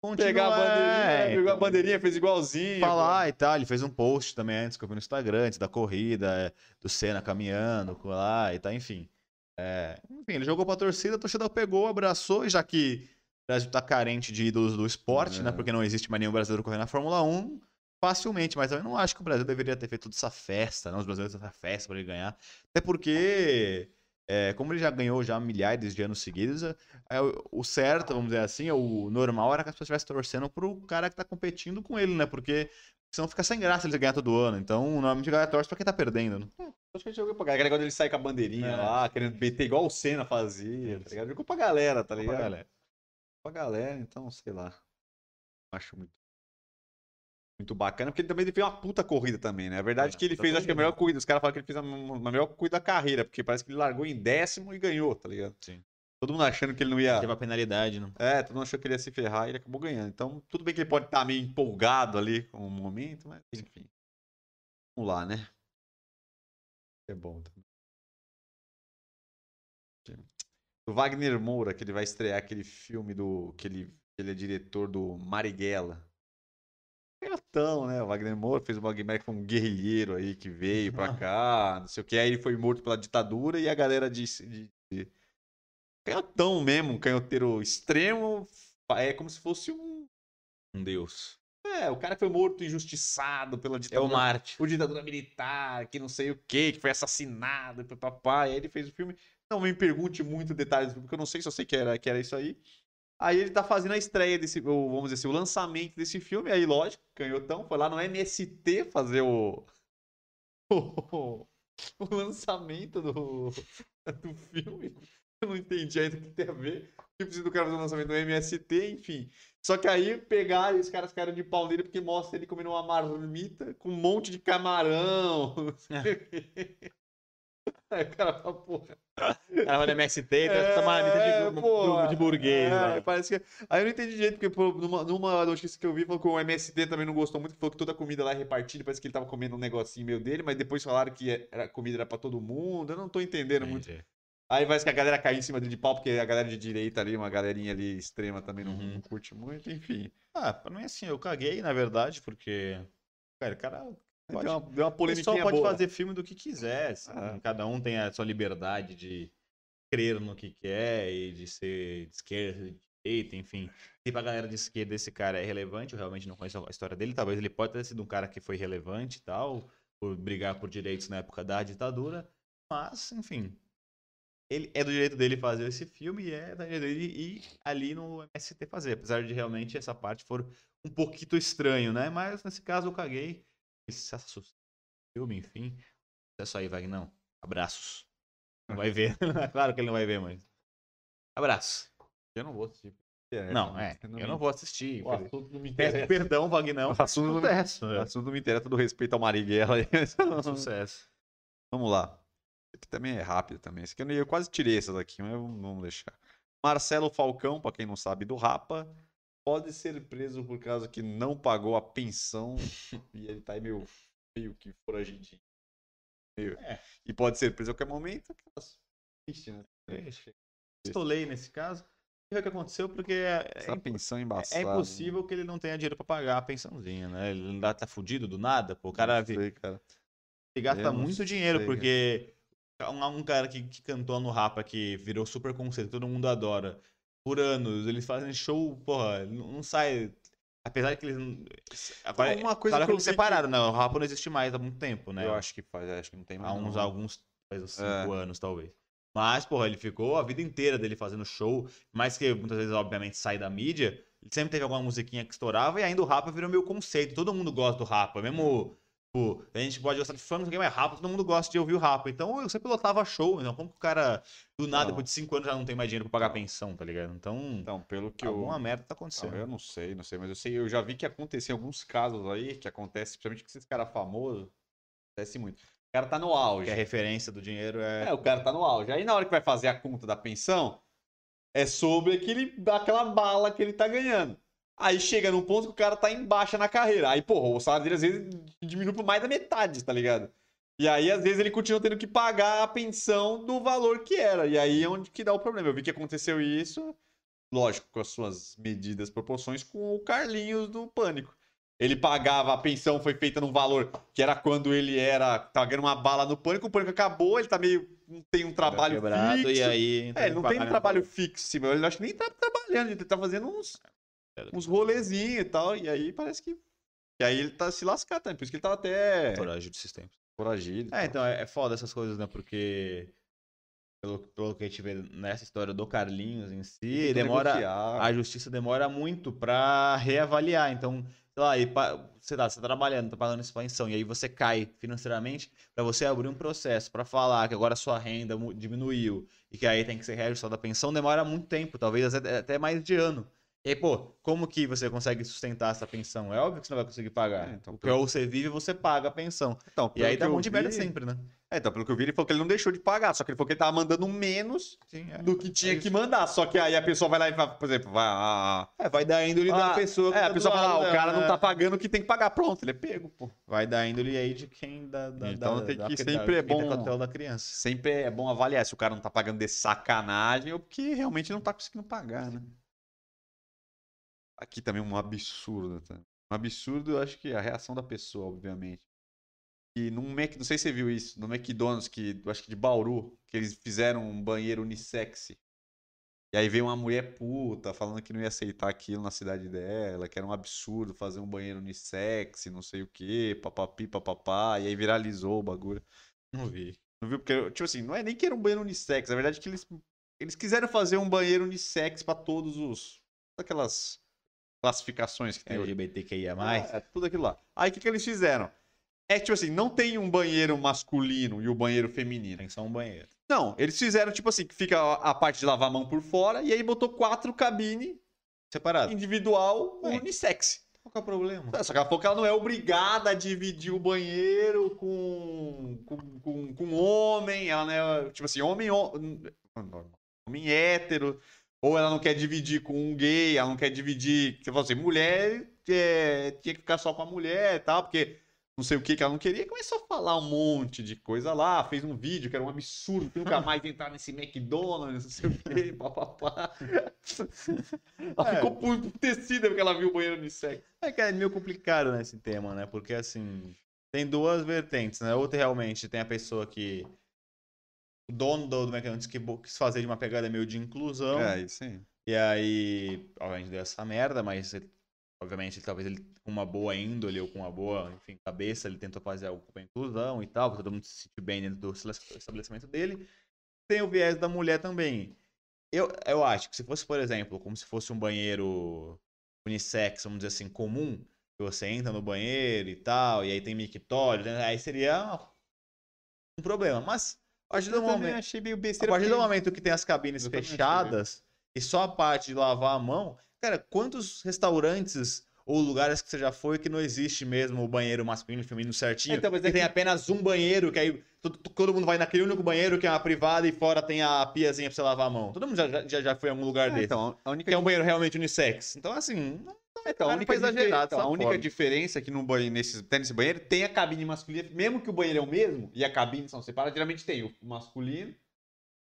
Continuar, Pegar a bandeirinha, é, pegou a então bandeirinha, fez igualzinho. falar e tal. Ele fez um post também antes que eu vi no Instagram, antes da corrida, é, do Senna caminhando lá e tal, enfim. É, enfim, ele jogou pra torcida, a torcida pegou, abraçou, e já que o Brasil tá carente de ídolos do esporte, É. né? Porque não existe mais nenhum brasileiro correndo na Fórmula 1, facilmente, mas eu não acho que o Brasil deveria ter feito toda essa festa, não, os brasileiros essa festa pra ele ganhar. Até porque, é, como ele já ganhou já milhares de anos seguidos, é, é, o- certo, vamos dizer assim, o normal era que as pessoas estivessem torcendo pro cara que tá competindo com ele, né? Porque senão fica sem graça ele ganhar todo ano. Então, normalmente a galera torce pra quem tá perdendo, né? Acho que ele jogou pra galera. Negócio dele sair com a bandeirinha É. lá, querendo meter igual o Senna fazia, tá ligado? Jogou pra galera, tá Pra ligado? galera. Pra galera, então, sei lá. Acho muito. Muito bacana, porque ele também fez uma puta corrida também, né? A verdade é que ele fez, acho que a melhor corrida. Os caras falam que ele fez a, melhor corrida da carreira, porque parece que ele largou em décimo e ganhou, tá ligado? Sim. Todo mundo achando que ele não ia. Teve a penalidade, né? É, todo mundo achou que ele ia se ferrar e ele acabou ganhando. Então, tudo bem que ele pode estar meio empolgado ali com o momento, mas enfim. Vamos lá, né? É bom também. O Wagner Moura, que ele vai estrear aquele filme do. que ele, que ele é diretor do Marighella. Canhotão, né? O Wagner Moura fez o Wagner que foi um guerrilheiro aí que veio pra cá, não sei o que. Aí ele foi morto pela ditadura e a galera disse. De, de... Canhotão mesmo, um canhoteiro extremo. É como se fosse um. Um deus. É, o cara que foi morto injustiçado pela É o ditadura. Marte. o ditadura militar, que não sei o que, que foi assassinado, papai. Aí ele fez o filme. Não me pergunte muito detalhes porque eu não sei, só sei que era, que era isso aí. Aí ele tá fazendo a estreia desse, ou vamos dizer assim, o lançamento desse filme. Aí, lógico, canhotão, foi lá no MST fazer o. O, lançamento do, do filme. Eu não entendi ainda o que tem a ver. Que precisa do cara fazer o lançamento do MST, enfim. Só que aí pegaram e os caras ficaram de pau nele porque mostra ele comendo uma marmita com um monte de camarão. não o cara fala, porra. Cara vai no MST tá É, de, burguês. é, lá. parece que... Aí eu não entendi direito, porque pô, numa, numa notícia que eu vi, falou que o MST também não gostou muito, falou que toda a comida lá é repartida, parece que ele tava comendo um negocinho meio dele, mas depois falaram que a comida era pra todo mundo, eu não tô entendendo muito. Entendi. Aí parece que a galera caiu em cima dele de pau, porque a galera de direita ali, uma galerinha ali extrema também não, Uhum. não curte muito, enfim. Ah, pra mim assim, eu caguei, na verdade, porque. Cara, o cara. Pode, Deu uma, deu uma o pessoal polêmica pode boa. fazer filme do que quiser. assim, Ah. Cada um tem a sua liberdade de crer no que quer e de ser de esquerda, de direita, enfim. Se pra galera de esquerda esse cara é relevante, eu realmente não conheço a história dele. Talvez ele pode ter sido um cara que foi relevante e tal, por brigar por direitos na época da ditadura. Mas, enfim. Ele é do direito dele fazer esse filme e é do direito dele ir ali no MST fazer. Apesar de realmente essa parte for um pouquinho estranho, né? Mas nesse caso eu caguei. Se assustou filme, enfim. É só aí, Vagnão. Abraços. Não vai ver. claro que ele não vai ver, mas. Abraço. Eu não vou assistir. Não, é. Eu não vou assistir. O infeliz- assunto não me interessa. perdão, Vagnão. O assunto não, Sucesso. o é. assunto não me interessa, todo respeito ao Marighella. Sucesso. Vamos lá. Esse aqui também é rápido também. Esse aqui eu, quase tirei essa daqui, mas vamos vamos deixar. Marcelo Falcão, pra quem não sabe, do Rapa, pode ser preso por causa que não pagou a pensão e ele tá aí meio, meio que foragidinho. Meio- É. E pode ser preso a qualquer momento. aquelas- Triste, né? Triste. Nesse caso. E o que aconteceu porque é, Essa é, pensão é embaçada. impossível que ele não tenha dinheiro pra pagar a pensãozinha, né? Ele não dá, tá fudido do nada, pô. O cara sei, cara. Ele gasta Eu muito dinheiro, sei, cara. porque um, um cara que, que cantou no Rapa, que virou super conceito, todo mundo adora, por anos, eles fazem show, porra, não, não sai. Apesar que eles. não- Agora, Uma coisa claro que eu eles vi que- separaram, né? O Rapa não existe mais há muito tempo, né? Eu acho que faz, acho que não tem mais. Há uns, não. alguns, faz uns cinco É. anos, talvez. Mas, porra, ele ficou a vida inteira dele fazendo show, mais que muitas vezes, obviamente, sai da mídia, ele sempre teve alguma musiquinha que estourava e ainda o Rapa virou meio conceito. Todo mundo gosta do Rapa, mesmo. Tipo, a gente pode gostar de fã, não sei o que, mas Rapa, todo mundo gosta de ouvir o Rapa. Então eu sempre lotava show, então como que o cara, do nada, Não. depois de cinco anos, já não tem mais dinheiro pra pagar pensão, tá ligado? Então, Então, pelo que eu. alguma merda tá Não, acontecendo. eu não sei, não sei, mas eu sei, eu já vi que aconteceu alguns casos aí, que acontece, principalmente com esses caras famosos, acontece muito. O cara tá no auge. Porque a referência do dinheiro é. É, o cara tá no auge. Aí na hora que vai fazer a conta da pensão, é sobre aquele, aquela bala que ele tá ganhando. Aí chega num ponto que o cara tá em baixa na carreira. Aí, porra, o salário dele às vezes diminui por mais da metade, tá ligado? E aí, às vezes, ele continua tendo que pagar a pensão do valor que era. E aí é onde que dá o problema. Eu vi que aconteceu isso, lógico, com as suas medidas, proporções, com o Carlinhos do Pânico. Ele pagava, a pensão foi feita num valor que era quando ele era. Tava ganhando uma bala no pânico, o pânico acabou, ele tá meio. não tem um trabalho quebrado, fixo. e aí. É, ele não tem um trabalho fixo, mas ele acho que nem tá trabalhando, ele tá fazendo uns, uns rolezinhos e tal. E aí parece que. E aí ele tá se lascando também, por isso que ele tá até Coragem desses tempos. foragido. e É, então, é, é foda essas coisas, né? Porque. Pelo, pelo que a gente vê nessa história do Carlinhos em si, demora. negociar. A justiça demora muito pra reavaliar. Então, sei lá, e pa- sei lá, você tá trabalhando, tá pagando essa pensão, e aí você cai financeiramente pra você abrir um processo pra falar que agora a sua renda diminuiu e que aí tem que ser reajustada a pensão, demora muito tempo, talvez até mais de ano. E aí, pô, como que você consegue sustentar essa pensão? É óbvio que você não vai conseguir pagar. É, então, Porque ou você vive você paga a pensão. Então, E pelo aí dá um monte de merda sempre, né? É, então, pelo que eu vi, ele falou que ele não deixou de pagar, só que ele falou que ele tava mandando menos Sim, é. do que tinha É que mandar. Só que aí a pessoa vai lá e fala, por exemplo, vai. ah, É, vai dar índole ah, da pessoa É, tá a do pessoa fala, ah, o cara não né? tá pagando o que tem que pagar. Pronto, ele é pego, pô. Vai dar índole aí de quem da, da, Então da, tem da- que da- sempre é quem tá bom- da criança. Sempre é bom avaliar se o cara não tá pagando de sacanagem ou porque realmente não tá conseguindo pagar, né? Aqui também um absurdo, tá? Um absurdo, eu acho que a reação da pessoa, obviamente. E num Mac, não sei se você viu isso, no McDonald's, que acho que de Bauru, que eles fizeram um banheiro unissex. E aí veio uma mulher puta falando que não ia aceitar aquilo na cidade dela, que era um absurdo fazer um banheiro unissex, não sei o quê, papapi, papapá, e aí viralizou o bagulho. Não vi. Não viu? Porque, tipo assim, não é nem que era um banheiro unissex. Na verdade, é que eles, eles quiseram fazer um banheiro unissex pra todos os. Aquelas classificações que tem. LGBTQIA+. É, é tudo aquilo lá. Aí o que, que eles fizeram? É tipo assim, não tem um banheiro masculino e o banheiro feminino. Tem só um banheiro. Não, eles fizeram, tipo assim, que fica a a parte de lavar a mão por fora e aí botou quatro cabines Separado. individual Bem. unissex. Qual que é o problema? Só que que ela não é obrigada a dividir o banheiro com, com, com, com homem. Ela não é, tipo assim, homem, homem, homem hétero. Ou ela não quer dividir com um gay, ela não quer dividir. Você falou assim, mulher é, tinha que ficar só com a mulher e tal, porque não sei o que que ela não queria. Começou a falar um monte de coisa lá, fez um vídeo que era um absurdo, que nunca mais entrar nesse McDonald's, não sei o que, papapá. Ela É. ficou putecida porque ela viu o banheiro unissex. É que é meio complicado nesse tema, né? Porque assim, tem duas vertentes, né? Outra realmente tem a pessoa que. O dono do, do McDonald's que quis fazer de uma pegada meio de inclusão. É, isso aí. E aí, obviamente deu essa merda, mas ele- obviamente talvez ele com uma boa índole ou com uma boa, enfim, cabeça, ele tentou fazer algo com a inclusão e tal, todo mundo se sentir bem dentro do estabelec- estabelecimento dele. Tem o viés da mulher também. Eu, eu acho que se fosse, por exemplo, como se fosse um banheiro unissex, vamos dizer assim, comum, que você entra no banheiro e tal, e aí tem mictório, né, aí seria um problema. Mas a partir do momento, achei meio a besteira. partir do porque- momento que tem as cabines Eu fechadas e só a parte de lavar a mão, cara, quantos restaurantes ou lugares que você já foi que não existe mesmo o banheiro masculino e feminino certinho? Então, mas que é tem que- apenas um banheiro, que aí todo, todo mundo vai naquele único banheiro que é uma privada e fora tem a piazinha pra você lavar a mão. Todo mundo já, já- já, foi em algum lugar É, desse. então, a única que é um banheiro realmente unissex. Então, assim, não- Então, a única, exagerado então, a única diferença é que no banheiro, nesse, até nesse banheiro tem a cabine masculina, mesmo que o banheiro é o mesmo e a cabine são separadas, geralmente tem o masculino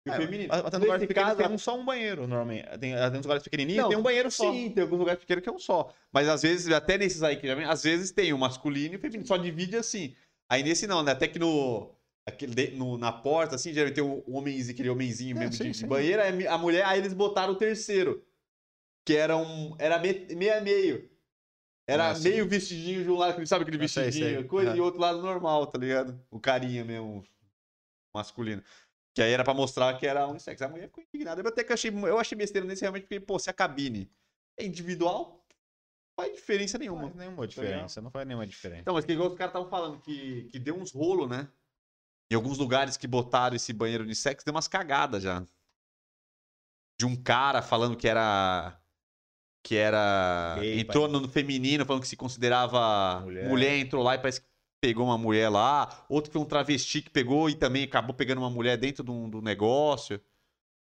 e o é, feminino. Até nos lugares pequenos caso, tem um só um banheiro, normalmente. Tem, tem uns lugares pequenininhos Não, tem um banheiro só. Sim, tem alguns lugares pequenos que é um só. Mas às vezes, até nesses aí que geralmente, às vezes tem o masculino e o feminino, só divide assim. Aí nesse não, né? Até que no. Aquele, de- no- na porta, assim, geralmente tem o homenzinho, aquele homenzinho É, mesmo sim, de, de sim. banheiro, aí a mulher, aí eles botaram o terceiro. Que era um. Era me- meio a meio. Era Ah, meio vestidinho de um lado, sabe aquele Ah, sei, vestidinho, sei. coisa, e Aham. outro lado normal, tá ligado? O carinha mesmo, masculino. Que aí era pra mostrar que era unissex. A mulher ficou indignada. Eu até que achei, eu achei besteira nesse realmente, porque, pô, se a cabine é individual, não faz diferença Não nenhuma. faz nenhuma diferença, não faz nenhuma diferença. Então, mas que igual os caras estavam falando, que, que deu uns rolos, né? Em alguns lugares que botaram esse banheiro unissex, deu umas cagadas já. De um cara falando que era. Que era. Gay, entrou no feminino, falando que se considerava Mulher. mulher. entrou lá e parece que pegou uma mulher lá. Outro que foi um travesti que pegou e também acabou pegando uma mulher dentro do, do negócio.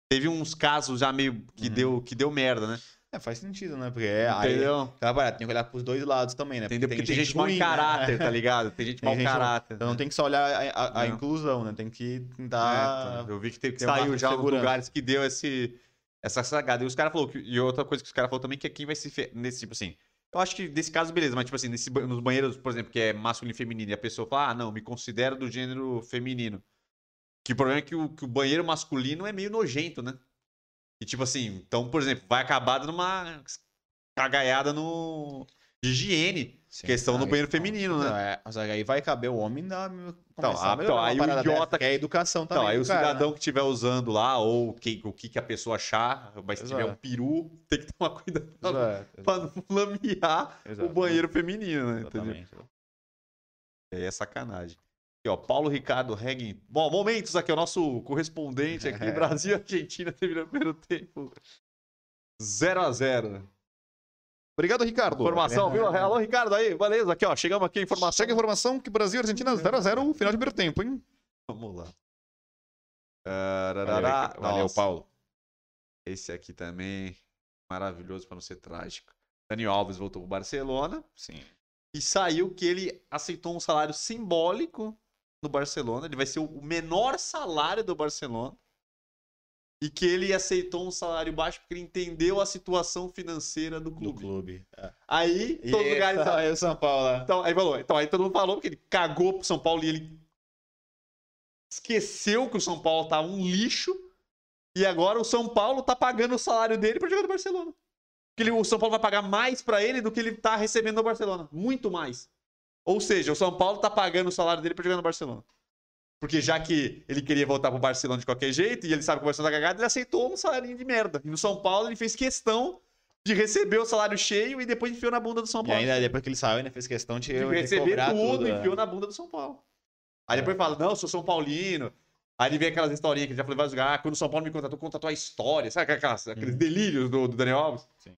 Teve uns casos já meio que, Uhum. deu, que deu merda, né? É, faz sentido, né? Porque é, aí, Entendeu? Aquela parada, tem que olhar pros dois lados também, né? Entendeu? Porque tem, gente, ruim, mau né? caráter, tá ligado? Tem gente Tem mau gente- caráter. Então não tem que só olhar a, a- a inclusão, né? Tem que É, tentar. então, eu vi que, teve, que saiu já segurança. lugares que deu esse, essa sagada. E os caras falaram que, e outra coisa que os caras falaram também que aqui vai se nesse tipo assim. Eu acho que nesse caso beleza, mas tipo assim, nesse, nos banheiros, por exemplo, que é masculino e feminino, e a pessoa fala: "Ah, não, me considero do gênero feminino". Que o problema é que o, que o banheiro masculino é meio nojento, né? E tipo assim, então, por exemplo, vai acabar dando uma cagaiada no de higiene. Sim, questão aí- banheiro feminino, né? Não, é, mas aí vai caber o homem dar. Então, começar a ah, então, aí o idiota que é a educação também. Então, aí do o cara, né? cidadão que estiver usando lá, ou que- o que, que a pessoa achar, mas se tiver um peru, tem que tomar cuidado pra não lamear exato, o banheiro feminino, né? Entendeu? Exatamente. Aí é sacanagem. Aqui, ó, Paulo Ricardo Regin. Bom, momentos aqui, o nosso correspondente aqui, Brasil e Argentina terminando o primeiro tempo. 0 a 0 Obrigado, Ricardo. Informação, viu? Alô, Ricardo, aí, beleza, aqui, ó, chegamos aqui, informação. Chega a informação que Brasil e Argentina 0x0 final de primeiro tempo, hein? Vamos lá. Valeu. Valeu. Paulo. Esse aqui também, maravilhoso para não ser trágico. Daniel Alves voltou pro Barcelona Sim. e saiu que ele aceitou um salário simbólico no Barcelona. Ele vai ser o menor salário do Barcelona. E que ele aceitou um salário baixo porque ele entendeu a situação financeira do Do clube. clube. É. Aí, E todos os lugares. essa- aí o São Paulo lá. Então, aí falou. Então, aí todo mundo falou porque ele cagou pro São Paulo e ele esqueceu que o São Paulo tá um lixo. E agora o São Paulo tá pagando o salário dele pra jogar no Barcelona. Porque ele- o São Paulo vai pagar mais pra ele do que ele tá recebendo no Barcelona. Muito mais. Ou seja, o São Paulo tá pagando o salário dele pra jogar no Barcelona. Porque já que ele queria voltar pro Barcelona de qualquer jeito e ele sabe que o Barcelona tá cagado, ele aceitou um salário de merda. E no São Paulo ele fez questão de receber o salário cheio e depois enfiou na bunda do São E Paulo. ainda depois que ele saiu, ainda fez questão de, de receber tudo, tudo. e é. enfiou na bunda do São Paulo. Aí depois fala, não, sou São Paulino. Aí ele vem aquelas historinhas que ele já falou em vários lugares, ah, quando o São Paulo me contratou, contratou a história. Sabe aquelas, aqueles Uhum. delírios do, do Daniel Alves? Sim.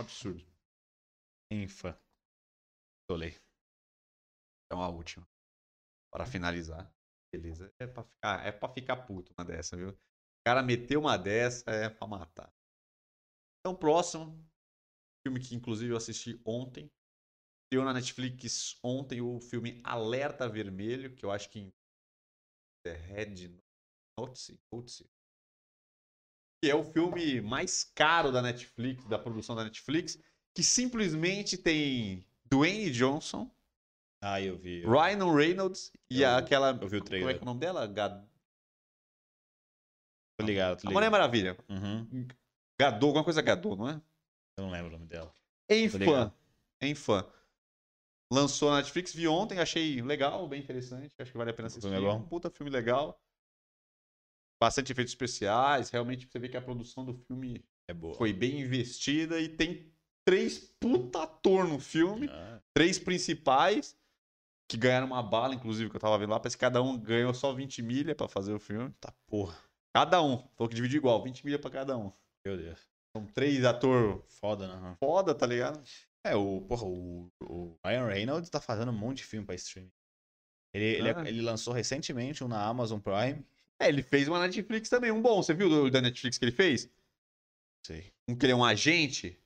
Absurdo. Infa. Tolei. Então a última. Para finalizar. Beleza. É pra ficar, é pra ficar puto uma dessa, viu? O cara meteu uma dessa, é pra matar. Então, próximo. Filme que inclusive eu assisti ontem. Estreou na Netflix ontem o filme Alerta Vermelho, que eu acho que é Red Notice. Que é o filme mais caro da Netflix, da produção da Netflix, que simplesmente tem Dwayne Johnson, Ah, eu vi. Eu, Ryan Reynolds e Eu- aquela. eu vi o Como é trailer. que é o nome dela? Gad... Tô ligado, tô A Mulher ligado. Maravilha. Uhum. Gadot, alguma coisa Gadot, não é? Eu não lembro o nome dela. Em Tô fã. ligado. Em fã. Lançou na Netflix, vi ontem, achei legal, bem interessante. Acho que vale a pena O assistir. filme é? Um puta filme legal. Bastante efeitos especiais. Realmente você vê que a produção do filme É boa. foi bem investida e tem três puta ator no filme. Ah, Três principais que ganharam uma bala, inclusive, que eu tava vendo lá. Parece que cada um ganhou só 20 milha pra fazer o filme. tá porra. Cada um. Falou que dividiu igual, 20 milha pra cada um. Meu Deus. São três atores Foda, né? foda, tá ligado? É, o, porra, o, o Ryan Reynolds tá fazendo um monte de filme pra streaming. Ele, ele, Ah. ele lançou recentemente um na Amazon Prime. É, ele fez uma Netflix também, um bom. Você viu do, da Netflix que ele fez? Sei. Um que ele é um agente.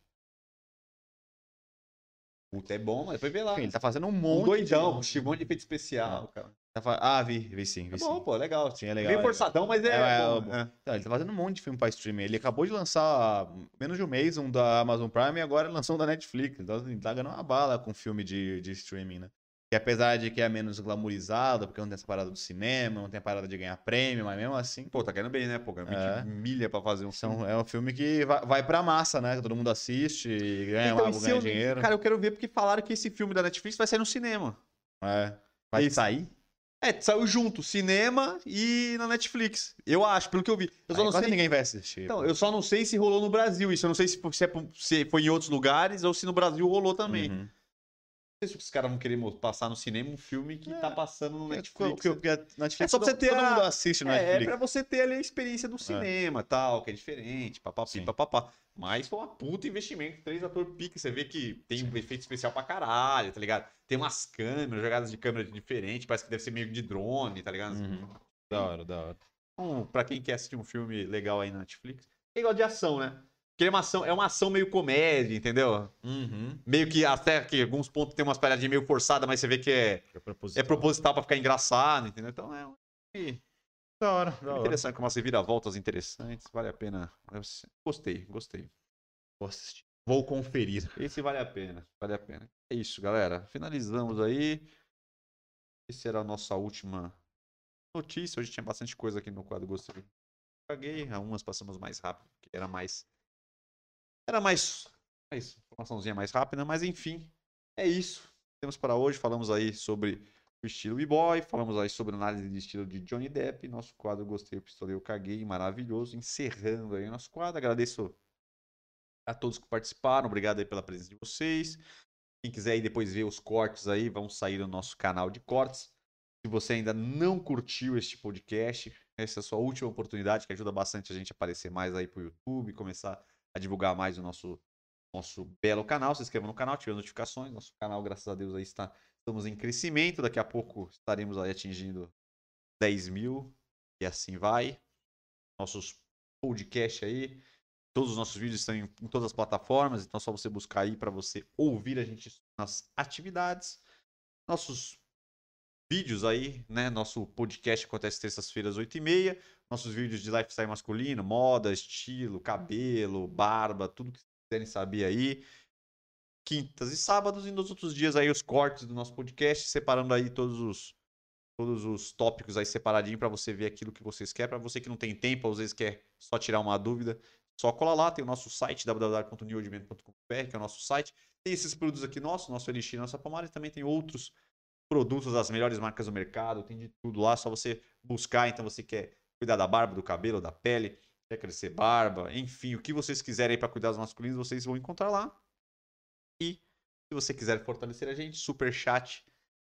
Puta, é bom, mas foi ver lá. Enfim, ele tá fazendo um um monte doidão, de... um monte de efeito especial, cara. Tá Ah, vi, vi sim, vi É sim. bom, pô, legal. Sim, é legal. Meio é forçadão, mas é, É, é, bom. é é. Não, ele tá fazendo um monte de filme pra streaming. Ele acabou de lançar menos de um mês um da Amazon Prime e agora lançou um da Netflix. Então, assim, tá ganhando uma bala com filme de, de streaming, né? Que apesar de que é menos glamourizado, porque não tem essa parada do cinema, não tem a parada de ganhar prêmio, mas mesmo assim, Pô, tá ganhando bem, né? Pô, ganhando 20 É. milha pra fazer um filme. são, é um filme que vai, vai pra massa, né? Que todo mundo assiste e ganha, Então, uma, ganha eu- dinheiro. Cara, eu quero ver porque falaram que esse filme da Netflix vai sair no cinema. É. Vai sair? É, saiu junto, cinema e na Netflix. Eu acho, pelo que eu vi. Eu só Aí não sei. ninguém vai assistir. Então, pô. eu só não sei se rolou no Brasil isso. Eu não sei se, se, é se foi em outros lugares ou se no Brasil rolou também. Uhum. Sei se os caras vão querer passar no cinema um filme que É. tá passando no É, Netflix. porque, porque Netflix, É só pra você ter todo a- mundo assiste no É, é Netflix. pra você ter ali a experiência do cinema tal, que é diferente, papapi, papapá. Mas foi uma puta investimento. Três atores pique. Você vê que tem um efeito especial pra caralho, tá ligado? Tem umas câmeras, jogadas de câmera diferentes. Parece que deve ser meio de drone, tá ligado? Uhum. Da hora, da hora. Então, pra quem quer assistir um filme legal aí na Netflix, é igual de ação, né? Porque é uma ação, é uma ação meio comédia, entendeu? Uhum. Meio que até que alguns pontos tem umas palhadinhas meio forçadas, mas você vê que é, É proposital. é proposital pra ficar engraçado, entendeu? Então é um Da hora, da hora. interessante, com umas reviravoltas interessantes, vale a pena. Eu Gostei, gostei. Vou assistir. Vou conferir. Esse vale a pena, vale a pena. É isso, galera. Finalizamos aí. Essa era a nossa última notícia. Hoje tinha bastante coisa aqui no quadro Gostei. Paguei, algumas passamos mais rápido, porque era mais. Era mais. mais informaçãozinha mais rápida, mas enfim. É isso. Temos para hoje. Falamos aí sobre o estilo B-Boy, falamos aí sobre análise de estilo de Johnny Depp. Nosso quadro Gostei, pistolei, eu caguei. Maravilhoso. Encerrando aí o nosso quadro. Agradeço a todos que participaram. Obrigado aí pela presença de vocês. Quem quiser aí depois ver os cortes aí, vão sair no nosso canal de cortes. Se você ainda não curtiu este podcast, essa é a sua última oportunidade, que ajuda bastante a gente a aparecer mais aí pro YouTube, começar a divulgar mais o nosso, nosso belo canal. Se inscreva no canal, ative as notificações. Nosso canal, graças a Deus, aí está. Estamos em crescimento. Daqui a pouco estaremos aí atingindo 10 mil. E assim vai. Nossos podcasts aí. Todos os nossos vídeos estão em, em todas as plataformas, então é só você buscar aí para você ouvir a gente nas atividades. Nossos vídeos aí, né? Nosso podcast acontece terças-feiras, 8h30. Nossos vídeos de lifestyle masculino, moda, estilo, cabelo, barba, tudo que vocês quiserem saber aí. Quintas e sábados, e nos outros dias aí os cortes do nosso podcast, separando aí todos os todos os tópicos aí separadinho para você ver aquilo que vocês querem. Para você que não tem tempo, às vezes quer só tirar uma dúvida, só cola lá, tem o nosso site, www.newordimento.com.br, que é o nosso site. Tem esses produtos aqui nossos, nosso Elixir, nossa pomada, e também tem outros produtos das melhores marcas do mercado, tem de tudo lá, só você buscar, então você quer cuidar da barba, do cabelo, da pele, quer crescer barba, enfim, o que vocês quiserem para cuidar dos masculinos, vocês vão encontrar lá. E se você quiser fortalecer a gente, super chat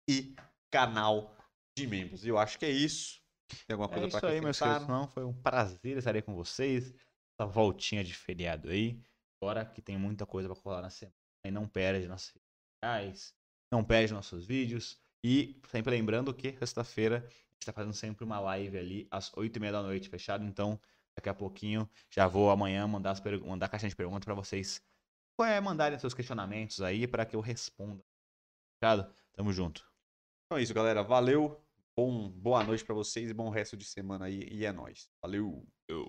e canal de membros. E eu acho que é isso. Tem alguma coisa É para isso aí, meus acrescentar? queridos. Não, foi um prazer estar aí com vocês. Essa voltinha de feriado aí. Agora que tem muita coisa pra colar na semana. Aí não perde nossas redes sociais, não perde nossos vídeos. E sempre lembrando que sexta-feira está fazendo sempre uma live ali às 8h30 da noite, fechado? Então, daqui a pouquinho já vou amanhã mandar, as mandar a caixinha de perguntas para vocês é, mandarem seus questionamentos aí para que eu responda. Fechado? Tamo junto. Então é isso, galera. Valeu. Bom, boa noite para vocês e bom resto de semana aí. E é nóis. Valeu. Eu.